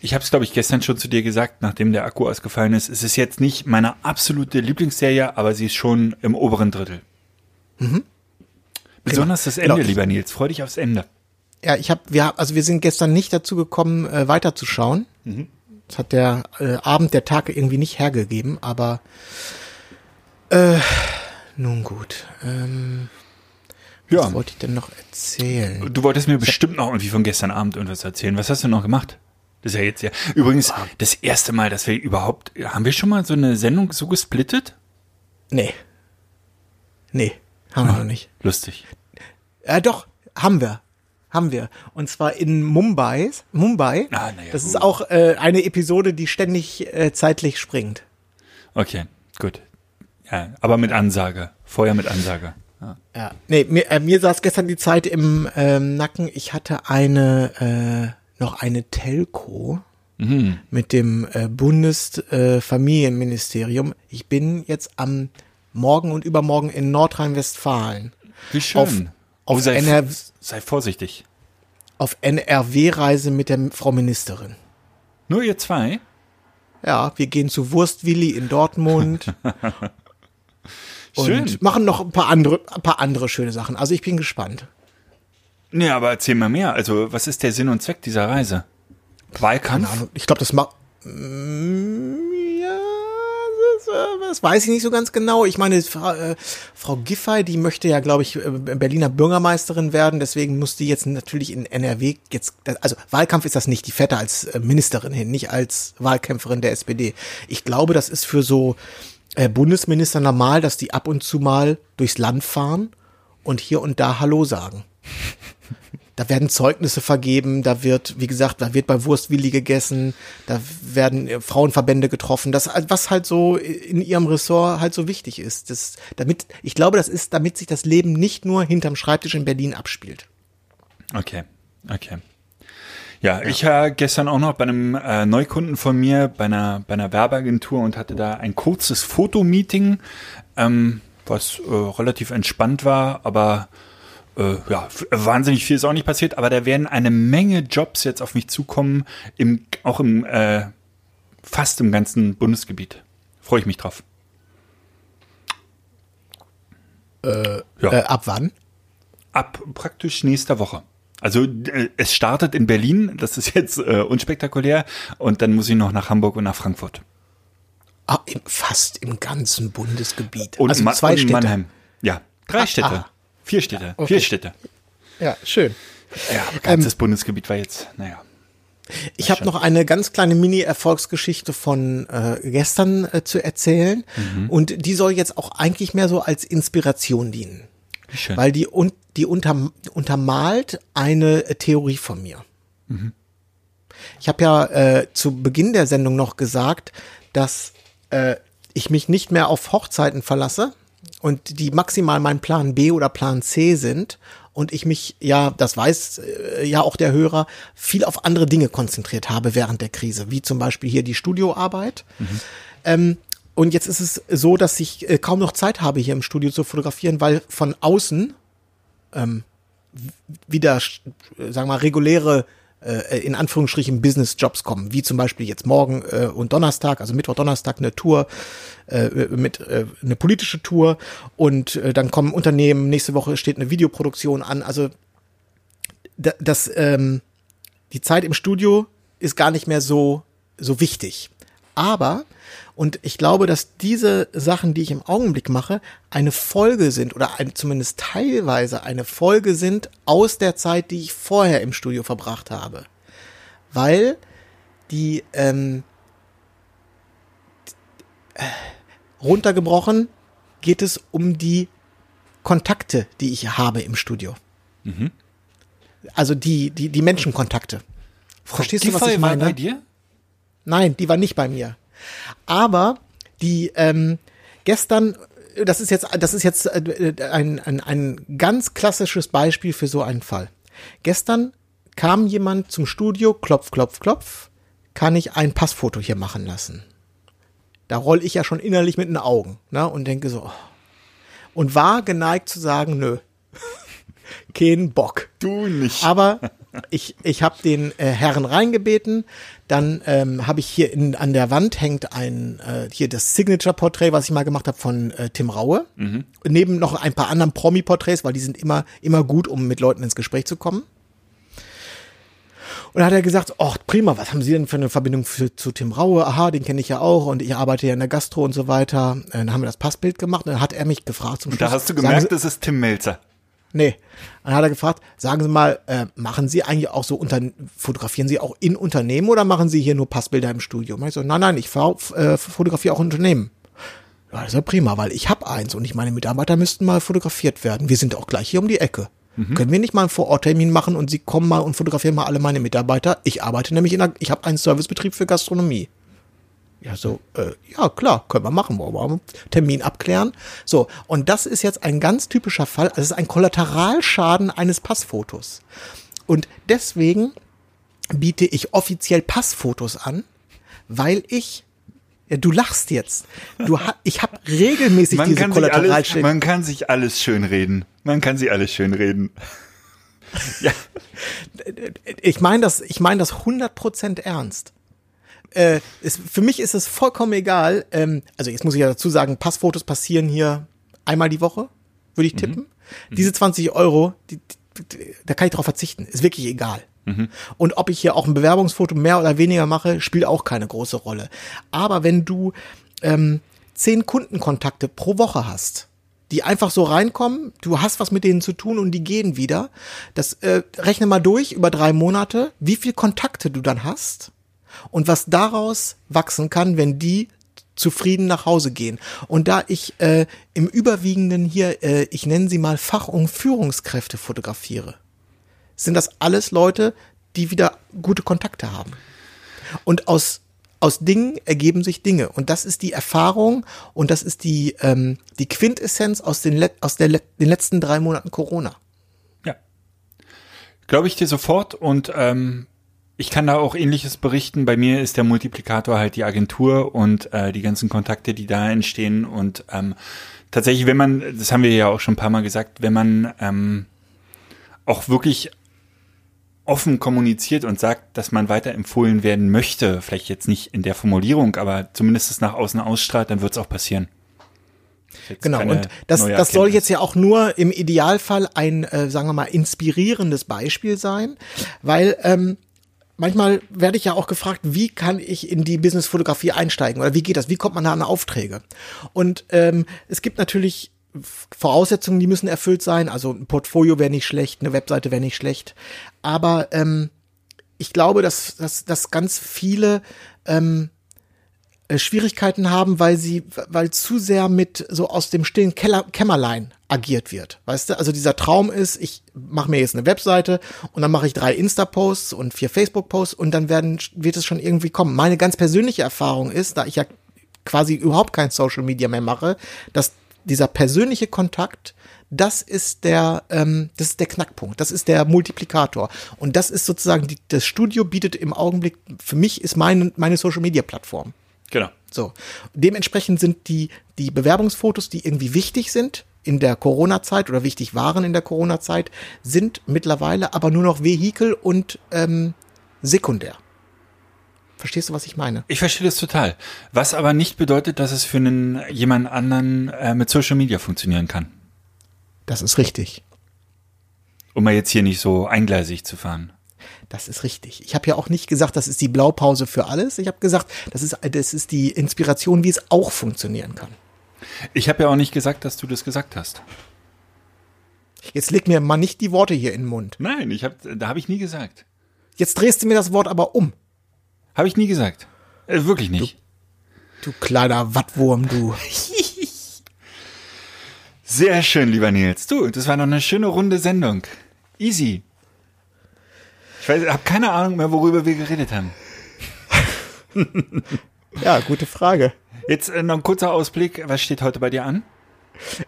ich habe es, glaube ich, gestern schon zu dir gesagt, nachdem der Akku ausgefallen ist. Es ist jetzt nicht meine absolute Lieblingsserie, aber sie ist schon im oberen Drittel. Besonders das Ende, Genau. lieber Nils. Freu dich aufs Ende. Ja, ich habe, wir, also wir sind gestern nicht dazu gekommen, äh, weiterzuschauen. Das hat der äh, Abend, der Tag irgendwie nicht hergegeben, aber äh, nun gut. Ähm, Ja. Was wollte ich denn noch erzählen? Du wolltest mir bestimmt noch irgendwie von gestern Abend irgendwas erzählen. Was hast du noch gemacht? Das ist ja jetzt ja. Übrigens, das erste Mal, dass wir überhaupt. Haben wir schon mal so eine Sendung so gesplittet? Nee. Nee, haben wir noch nicht. Lustig. Äh, doch, haben wir. Haben wir. Und zwar in Mumbai. Mumbai. Ah, ja, das ist gut. auch äh, eine Episode, die ständig äh, zeitlich springt. Okay, gut. Ja, aber mit Ansage. Vorher mit Ansage. Ja. Ja. Nee, mir, äh, mir saß gestern die Zeit im ähm, Nacken. Ich hatte eine, äh, noch eine Telco mit dem äh, Bundesfamilienministerium. Äh, ich bin jetzt am Morgen und übermorgen in Nordrhein-Westfalen. Wie schön. Auf, auf, sei, NR, sei vorsichtig. auf NRW-Reise mit der Frau Ministerin. Nur ihr zwei? Ja, wir gehen zu Wurstwilli in Dortmund *laughs* Schön. und machen noch ein paar andere, ein paar andere schöne Sachen. Also ich bin gespannt. Nee, aber erzähl mal mehr. Also, was ist der Sinn und Zweck dieser Reise? Wahlkampf? Ich glaube, das macht. Mm, das weiß ich nicht so ganz genau. Ich meine, Frau, äh, Frau Giffey, die möchte ja, glaube ich, äh, Berliner Bürgermeisterin werden. Deswegen muss die jetzt natürlich in NRW jetzt, also Wahlkampf ist das nicht, die fährt als äh, Ministerin hin, nicht als Wahlkämpferin der SPD. Ich glaube, das ist für so äh, Bundesminister normal, dass die ab und zu mal durchs Land fahren und hier und da Hallo sagen. *laughs* Da werden Zeugnisse vergeben, da wird, wie gesagt, da wird bei Wurstwilli gegessen, da werden äh, Frauenverbände getroffen, das, was halt so in ihrem Ressort halt so wichtig ist. Das, damit, ich glaube, das ist, damit sich das Leben nicht nur hinterm Schreibtisch in Berlin abspielt. Okay, okay. Ja, ja. ich war gestern auch noch bei einem äh, Neukunden von mir, bei einer, bei einer Werbeagentur und hatte da ein kurzes Fotomeeting, ähm, was äh, relativ entspannt war, aber äh, ja, wahnsinnig viel ist auch nicht passiert, aber da werden eine Menge Jobs jetzt auf mich zukommen, im, auch im äh, fast im ganzen Bundesgebiet. Freue ich mich drauf. Äh, ja. äh, ab wann? Ab praktisch nächster Woche. Also äh, es startet in Berlin, das ist jetzt äh, unspektakulär, und dann muss ich noch nach Hamburg und nach Frankfurt. Ah, im, fast im ganzen Bundesgebiet. Und also zwei und Städte. Mannheim. Ja, drei ah, Städte. Ah. Vier Städte. Okay. Vier Städte. Ja, schön. Ja, ganzes ähm, Bundesgebiet war jetzt, naja. Ich habe noch eine ganz kleine Mini-Erfolgsgeschichte von äh, gestern äh, zu erzählen. Mhm. Und die soll jetzt auch eigentlich mehr so als Inspiration dienen. Schön. Weil die, un die unter untermalt eine äh, Theorie von mir. Mhm. Ich habe ja äh, zu Beginn der Sendung noch gesagt, dass äh, ich mich nicht mehr auf Hochzeiten verlasse, und die maximal mein Plan B oder Plan C sind und ich mich, ja, das weiß äh, ja auch der Hörer, viel auf andere Dinge konzentriert habe während der Krise, wie zum Beispiel hier die Studioarbeit. Mhm. Ähm, und jetzt ist es so, dass ich äh, kaum noch Zeit habe, hier im Studio zu fotografieren, weil von außen ähm, wieder, sagen wir mal, reguläre äh, in Anführungsstrichen Business-Jobs kommen, wie zum Beispiel jetzt morgen äh, und Donnerstag, also Mittwoch, Donnerstag eine Tour äh, mit äh, eine politische Tour und äh, dann kommen Unternehmen, nächste Woche steht eine Videoproduktion an, also das, ähm, die Zeit im Studio ist gar nicht mehr so, so wichtig. Aber und ich glaube, dass diese Sachen, die ich im Augenblick mache, eine Folge sind oder ein, zumindest teilweise eine Folge sind aus der Zeit, die ich vorher im Studio verbracht habe. Weil die ähm, äh, runtergebrochen geht es um die Kontakte, die ich habe im Studio. Mhm. Also die, die, die Menschenkontakte. Verstehst du, was ich meine? War bei dir? Nein, die war nicht bei mir. Aber die ähm, gestern, das ist jetzt, das ist jetzt äh, ein, ein, ein ganz klassisches Beispiel für so einen Fall. Gestern kam jemand zum Studio, klopf, klopf, klopf, kann ich ein Passfoto hier machen lassen. Da roll ich ja schon innerlich mit den Augen ne, und denke so, oh. und war geneigt zu sagen, nö, *laughs* kein Bock. Du nicht. Aber ich, ich habe den äh, Herren reingebeten, dann ähm, habe ich hier in, an der Wand hängt ein, äh, hier das Signature-Porträt, was ich mal gemacht habe von äh, Tim Raue. Mhm. Neben noch ein paar anderen Promi-Porträts, weil die sind immer, immer gut, um mit Leuten ins Gespräch zu kommen. Und dann hat er gesagt, ach prima, was haben Sie denn für eine Verbindung für, zu Tim Raue? Aha, den kenne ich ja auch und ich arbeite ja in der Gastro und so weiter. Äh, dann haben wir das Passbild gemacht und dann hat er mich gefragt zum Schluss. Da hast du gemerkt, das ist Tim Melzer. Nee. Dann hat er gefragt, sagen Sie mal, äh, machen Sie eigentlich auch so unter, fotografieren Sie auch in Unternehmen oder machen Sie hier nur Passbilder im Studio? Und ich so, nein, nein, ich äh, fotografiere auch in Unternehmen. Ja, das ist ja prima, weil ich habe eins und ich meine Mitarbeiter müssten mal fotografiert werden. Wir sind auch gleich hier um die Ecke. Mhm. Können wir nicht mal einen Vororttermin machen und Sie kommen mal und fotografieren mal alle meine Mitarbeiter? Ich arbeite nämlich in einer, ich habe einen Servicebetrieb für Gastronomie. Ja, so, äh, ja, klar, können wir machen. Wollen wir Termin abklären. So, und das ist jetzt ein ganz typischer Fall. Also es ist ein Kollateralschaden eines Passfotos. Und deswegen biete ich offiziell Passfotos an, weil ich ja, du lachst jetzt. Du ha ich habe regelmäßig man diese Kollateralschäden. Man kann sich alles schön reden. Man kann sich alles schön reden. ja. Ich meine das, ich meine das 100% ernst äh, ist, für mich ist es vollkommen egal. Ähm, also jetzt muss ich ja dazu sagen, Passfotos passieren hier einmal die Woche, würde ich mhm. tippen. Mhm. Diese 20 Euro, die, die, da kann ich drauf verzichten. Ist wirklich egal. Mhm. Und ob ich hier auch ein Bewerbungsfoto mehr oder weniger mache, spielt auch keine große Rolle. Aber wenn du ähm, zehn Kundenkontakte pro Woche hast, die einfach so reinkommen, du hast was mit denen zu tun und die gehen wieder. Das äh, rechne mal durch über drei Monate, wie viel Kontakte du dann hast und was daraus wachsen kann, wenn die zufrieden nach Hause gehen. Und da ich äh, im Überwiegenden hier, äh, ich nenne sie mal Fach- und Führungskräfte fotografiere, sind das alles Leute, die wieder gute Kontakte haben. Und aus aus Dingen ergeben sich Dinge. Und das ist die Erfahrung und das ist die, ähm, die Quintessenz aus, den, Let aus der, Let den letzten drei Monaten Corona. Ja. Glaube ich dir sofort und ähm, ich kann da auch ähnliches berichten. Bei mir ist der Multiplikator halt die Agentur und äh, die ganzen Kontakte, die da entstehen. Und ähm, tatsächlich, wenn man, das haben wir ja auch schon ein paar Mal gesagt, wenn man ähm, auch wirklich offen kommuniziert und sagt, dass man weiterempfohlen werden möchte, vielleicht jetzt nicht in der Formulierung, aber zumindest es nach außen ausstrahlt, dann wird es auch passieren. Genau, und das, das soll jetzt ja auch nur im Idealfall ein, äh, sagen wir mal, inspirierendes Beispiel sein, weil ähm, manchmal werde ich ja auch gefragt, wie kann ich in die Businessfotografie einsteigen oder wie geht das, wie kommt man da an Aufträge? Und ähm, es gibt natürlich Voraussetzungen, die müssen erfüllt sein. Also ein Portfolio wäre nicht schlecht, eine Webseite wäre nicht schlecht. Aber ähm, ich glaube, dass, dass, dass ganz viele ähm, äh, Schwierigkeiten haben, weil sie, weil zu sehr mit so aus dem stillen Keller, Kämmerlein agiert wird. Weißt du, also dieser Traum ist, ich mache mir jetzt eine Webseite und dann mache ich drei Insta-Posts und vier Facebook-Posts und dann werden, wird es schon irgendwie kommen. Meine ganz persönliche Erfahrung ist, da ich ja quasi überhaupt kein Social Media mehr mache, dass dieser persönliche Kontakt, das ist der, ähm, das ist der Knackpunkt, das ist der Multiplikator. Und das ist sozusagen, die, das Studio bietet im Augenblick, für mich ist meine, meine Social Media Plattform. Genau. So. Dementsprechend sind die, die Bewerbungsfotos, die irgendwie wichtig sind in der Corona-Zeit oder wichtig waren in der Corona-Zeit, sind mittlerweile aber nur noch Vehikel und ähm, sekundär. Verstehst du, was ich meine? Ich verstehe das total. Was aber nicht bedeutet, dass es für einen jemand anderen äh, mit Social Media funktionieren kann. Das ist richtig. Um mal jetzt hier nicht so eingleisig zu fahren. Das ist richtig. Ich habe ja auch nicht gesagt, das ist die Blaupause für alles. Ich habe gesagt, das ist, das ist die Inspiration, wie es auch funktionieren kann. Ich habe ja auch nicht gesagt, dass du das gesagt hast. Jetzt leg mir mal nicht die Worte hier in den Mund. Nein, ich hab, da habe ich nie gesagt. Jetzt drehst du mir das Wort aber um. Habe ich nie gesagt. Äh, wirklich nicht. Du, du kleiner Wattwurm, du. *laughs* Sehr schön, lieber Nils. Du, das war noch eine schöne runde Sendung. Easy. Ich habe keine Ahnung mehr, worüber wir geredet haben. *laughs* ja, gute Frage. Jetzt äh, noch ein kurzer Ausblick. Was steht heute bei dir an?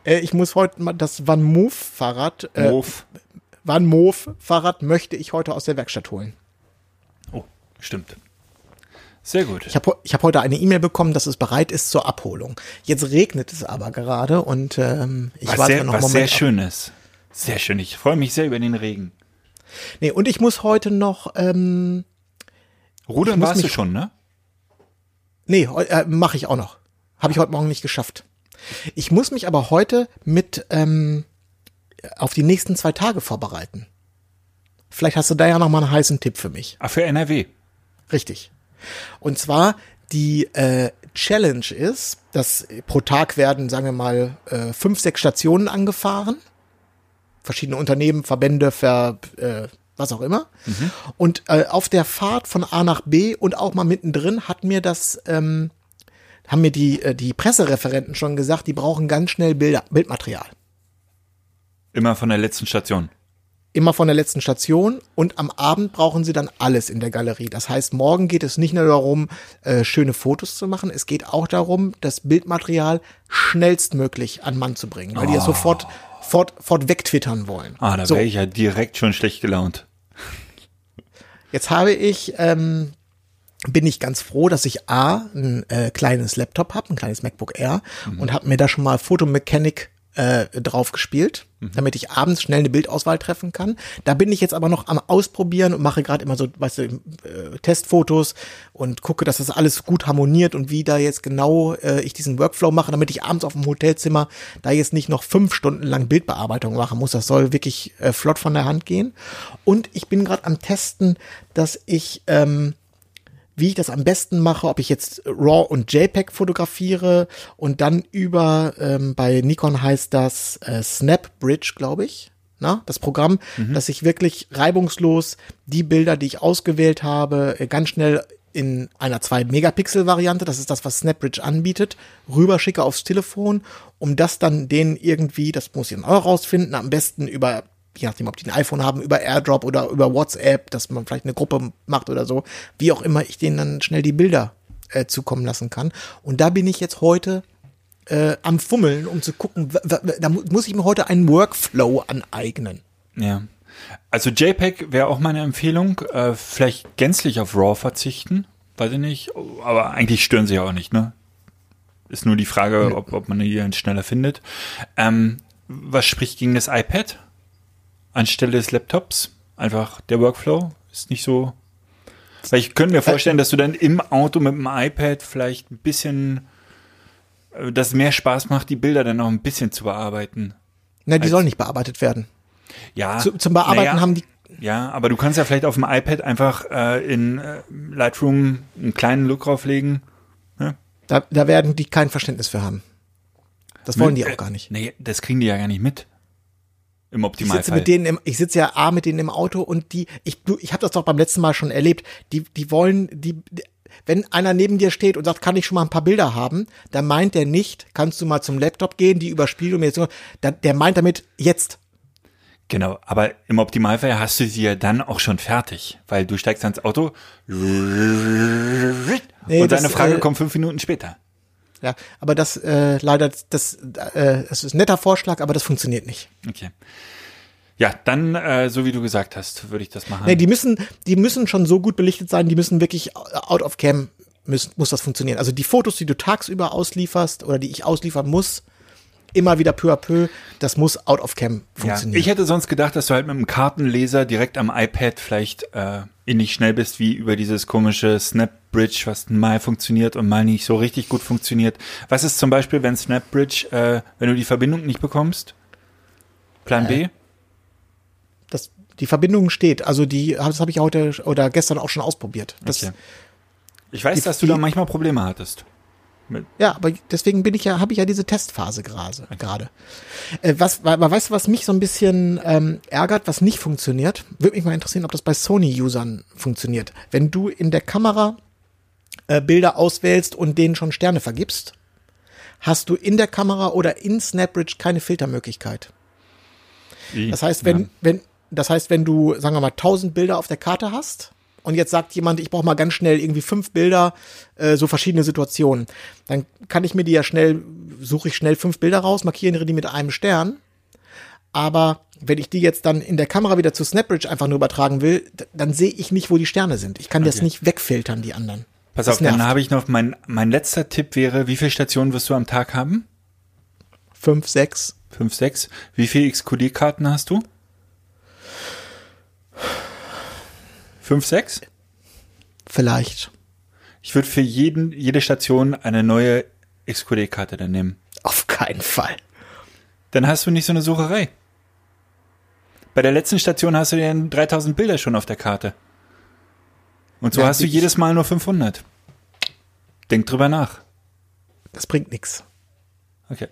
Äh, ich muss heute mal das Van Move Fahrrad. Äh, Move. Van Move Fahrrad möchte ich heute aus der Werkstatt holen. Oh, stimmt. Sehr gut. Ich habe ich hab heute eine E-Mail bekommen, dass es bereit ist zur Abholung. Jetzt regnet es aber gerade und ähm, ich was warte sehr, noch was einen sehr Moment. ab. schön ist. Sehr schön. Ich freue mich sehr über den Regen. Nee, und ich muss heute noch, ähm, Rudern warst du schon, ne? Nee, äh, mache ich auch noch. Habe ich heute Morgen nicht geschafft. Ich muss mich aber heute mit ähm, auf die nächsten zwei Tage vorbereiten. Vielleicht hast du da ja noch mal einen heißen Tipp für mich. Ah, für NRW. Richtig. Und zwar die äh, Challenge ist, dass pro Tag werden, sagen wir mal, äh, fünf, sechs Stationen angefahren. Verschiedene Unternehmen, Verbände, Ver, äh, was auch immer. Und äh, auf der Fahrt von A nach B und auch mal mittendrin hat mir das, ähm, haben mir die, äh, die Pressereferenten schon gesagt, die brauchen ganz schnell Bilder, Bildmaterial. Immer von der letzten Station. immer von der letzten Station und am Abend brauchen sie dann alles in der Galerie. Das heißt, morgen geht es nicht nur darum, äh, schöne Fotos zu machen, es geht auch darum, das Bildmaterial schnellstmöglich an Mann zu bringen, weil die es sofort fort, fort wegtwittern wollen. Ah, da so, wäre ich ja direkt schon schlecht gelaunt. jetzt habe ich, ähm, bin ich ganz froh, dass ich A, ein äh, kleines Laptop habe, ein kleines MacBook Air und habe mir da schon mal Photomechanic äh, drauf gespielt, damit ich abends schnell eine Bildauswahl treffen kann. Da bin ich jetzt aber noch am Ausprobieren und mache gerade immer so, weißt du, äh, Testfotos und gucke, dass das alles gut harmoniert und wie da jetzt genau äh, ich diesen Workflow mache, damit ich abends auf dem Hotelzimmer da jetzt nicht noch fünf Stunden lang Bildbearbeitung machen muss. Das soll wirklich äh, flott von der Hand gehen. Und ich bin gerade am Testen, dass ich ähm, wie ich das am besten mache, ob ich jetzt RAW und JPEG fotografiere und dann über, ähm, bei Nikon heißt das äh, SnapBridge, glaube ich, na, das Programm, dass ich wirklich reibungslos die Bilder, die ich ausgewählt habe, äh, ganz schnell in einer 2-Megapixel-Variante, das ist das, was SnapBridge anbietet, rüberschicke aufs Telefon, um das dann denen irgendwie, das muss ich dann auch rausfinden, am besten über, je nachdem, ob die ein iPhone haben, über AirDrop oder über WhatsApp, dass man vielleicht eine Gruppe macht oder so, wie auch immer, ich denen dann schnell die Bilder äh, zukommen lassen kann. Und da bin ich jetzt heute äh, am Fummeln, um zu gucken, da mu- muss ich mir heute einen Workflow aneignen. Ja. Also JPEG wäre auch meine Empfehlung. Äh, vielleicht gänzlich auf RAW verzichten. Weiß ich nicht. Aber eigentlich stören sie ja auch nicht, ne? Ist nur die Frage, ob, ob man die dann schneller findet. Ähm, was spricht gegen das iPad? Anstelle des Laptops? Einfach der Workflow ist nicht so. Weil ich könnte mir vorstellen, dass du dann im Auto mit dem iPad vielleicht ein bisschen, äh, dass mehr Spaß macht, die Bilder dann auch ein bisschen zu bearbeiten. Na, die sollen nicht bearbeitet werden. Ja. Zu, zum Bearbeiten naja, haben die, Ja, aber du kannst ja vielleicht auf dem iPad einfach äh, in äh, Lightroom einen kleinen Look drauflegen. da, da werden die kein Verständnis für haben. Das wollen die Äh, auch gar nicht. Nee, das kriegen die ja gar nicht mit. Im Ich Optimalfall. sitze mit denen im, ich sitze ja A mit denen im Auto und die, ich, du, ich habe das doch beim letzten Mal schon erlebt. Die, die wollen, die, wenn einer neben dir steht und sagt, kann ich schon mal ein paar Bilder haben, dann meint der nicht, kannst du mal zum Laptop gehen, die überspielen und mir jetzt, da- der meint damit jetzt. Genau, aber im Optimalfall hast du sie ja dann auch schon fertig, weil du steigst ans Auto und das, deine Frage äh, kommt fünf Minuten später. Ja, aber das äh, leider, das, äh, das ist ein netter Vorschlag, aber das funktioniert nicht. Okay. Ja, dann, äh, so wie du gesagt hast, würde ich das machen. Nee, die müssen, die müssen schon so gut belichtet sein, die müssen wirklich out of cam müssen, muss das funktionieren. Also die Fotos, die du tagsüber auslieferst oder die ich ausliefern muss, immer wieder peu à peu, das muss out of cam ja, funktionieren. ich hätte sonst gedacht, dass du halt mit einem Kartenleser direkt am iPad vielleicht äh, ähnlich schnell bist wie über dieses komische SnapBridge, was mal funktioniert und mal nicht so richtig gut funktioniert. Was ist zum Beispiel, wenn SnapBridge, äh, wenn du die Verbindung nicht bekommst? Plan B? das, die Verbindung steht. Also die, das habe ich heute oder gestern auch schon ausprobiert. Das, Okay. Ich weiß, die- dass du die- da manchmal Probleme hattest. Mit, Ja, aber deswegen bin ich ja, habe ich ja diese Testphase gerade. gerade. Äh, was, aber weißt du, was mich so ein bisschen ähm, ärgert, was nicht funktioniert? Würde mich mal interessieren, ob das bei Sony-Usern funktioniert. Wenn du in der Kamera äh, Bilder auswählst und denen schon Sterne vergibst, hast du in der Kamera oder in SnapBridge keine Filtermöglichkeit. Das heißt, wenn, ja. wenn, das heißt, wenn du, sagen wir mal, 1000 Bilder auf der Karte hast und jetzt sagt jemand, ich brauche mal ganz schnell irgendwie fünf Bilder, äh, so verschiedene Situationen, dann kann ich mir die ja schnell, suche ich schnell fünf Bilder raus, markiere die mit einem Stern. Aber wenn ich die jetzt dann in der Kamera wieder zu SnapBridge einfach nur übertragen will, dann sehe ich nicht, wo die Sterne sind. Ich kann das Okay. nicht wegfiltern, die anderen. Pass Das auf, dann nervt. habe ich noch, mein, mein letzter Tipp wäre, wie viele Stationen wirst du am Tag haben? Fünf, sechs. Fünf, sechs. Wie viele XQD-Karten hast du? Fünf, sechs? Vielleicht. Ich würde für jeden, jede Station eine neue XQD-Karte dann nehmen. Auf keinen Fall. Dann hast du nicht so eine Sucherei. Bei der letzten Station hast du ja 3000 Bilder schon auf der Karte. Und so Ja, hast du jedes Mal nur 500. Denk drüber nach. Das bringt nichts. Okay.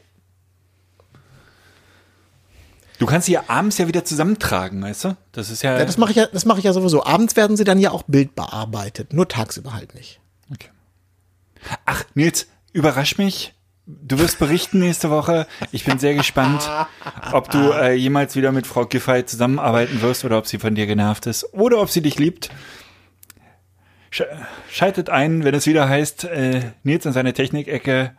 Du kannst sie ja abends ja wieder zusammentragen, weißt du? Das ist ja. Ja, das mache ich ja, das mache ich ja sowieso. Abends werden sie dann ja auch bildbearbeitet, nur tagsüber halt nicht. Okay. Ach, Nils, überrasch mich. Du wirst berichten nächste Woche. Ich bin sehr gespannt, ob du äh, jemals wieder mit Frau Giffey zusammenarbeiten wirst oder ob sie von dir genervt ist oder ob sie dich liebt. Sch schaltet ein, wenn es wieder heißt, äh, Nils in seine Technikecke.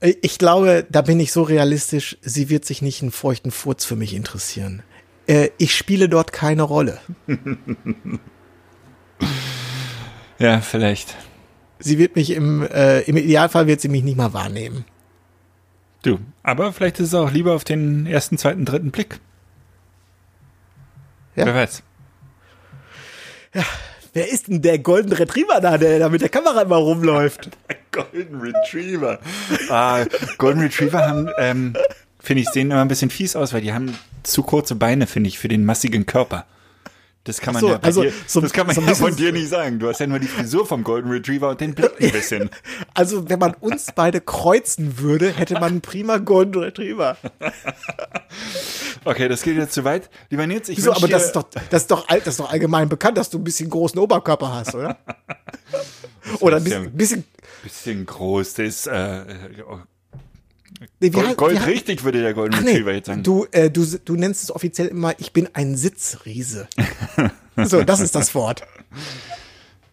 Äh, Ich glaube, da bin ich so realistisch, sie wird sich nicht einen feuchten Furz für mich interessieren. Äh, Ich spiele dort keine Rolle. *laughs* Ja, vielleicht. Sie wird mich im, äh, im Idealfall wird sie mich nicht mal wahrnehmen. Du. Aber vielleicht ist es auch lieber auf den ersten, zweiten, dritten Blick. Ja. Wer weiß. Wer ist denn der Golden Retriever da, der da mit der Kamera immer rumläuft? *laughs* Golden Retriever. Ah, Golden Retriever haben, ähm, finde ich, sehen immer ein bisschen fies aus, weil die haben zu kurze Beine, finde ich, für den massigen Körper. Das kann man so, ja, also dir, so- das kann man so ja von dir nicht sagen. Du hast ja nur die Frisur vom Golden Retriever und den Blick ein bisschen. *laughs* Also, wenn man uns beide kreuzen würde, hätte man einen prima Golden Retriever. Okay, das geht jetzt zu weit. Lieber Nils, ich Wieso? Aber das ist, doch, das, ist doch, all- das ist doch allgemein bekannt, dass du ein bisschen großen Oberkörper hast, oder? *laughs* Oder ein bisschen, bisschen bisschen groß. Das ist äh, nee, Gold, Gold richtig, würde der Golden Retriever nee, jetzt sagen. du, äh, du, du nennst es offiziell immer, ich bin ein Sitzriese. so, das ist das Wort. *laughs*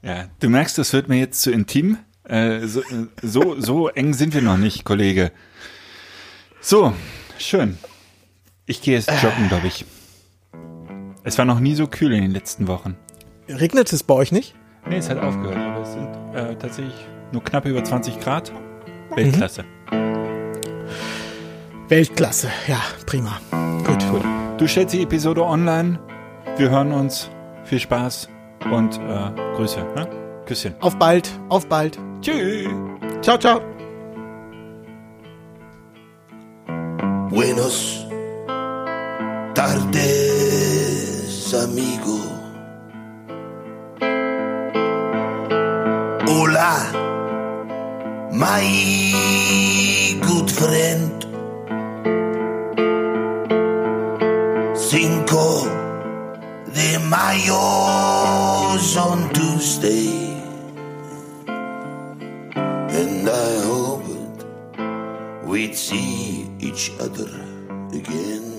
Ja, du merkst, das wird mir jetzt zu intim. Äh, so, äh, so, so eng sind wir noch nicht, Kollege. So, schön. Ich gehe jetzt joggen, glaube ich. Es war noch nie so kühl in den letzten Wochen. Regnet es bei euch nicht? Nee, es hat aufgehört, aber es sind äh, tatsächlich nur knapp über 20 Grad. Weltklasse. Weltklasse, ja, prima. Gut. Gut. Du stellst die Episode online. Wir hören uns. Viel Spaß und äh, Grüße. Ne? Küsschen. Auf bald, auf bald. Tschüss. Ciao, ciao. Buenos tardes, amigo. Hola, my good friend. De Mayo's on Tuesday. And I hoped we'd see each other again.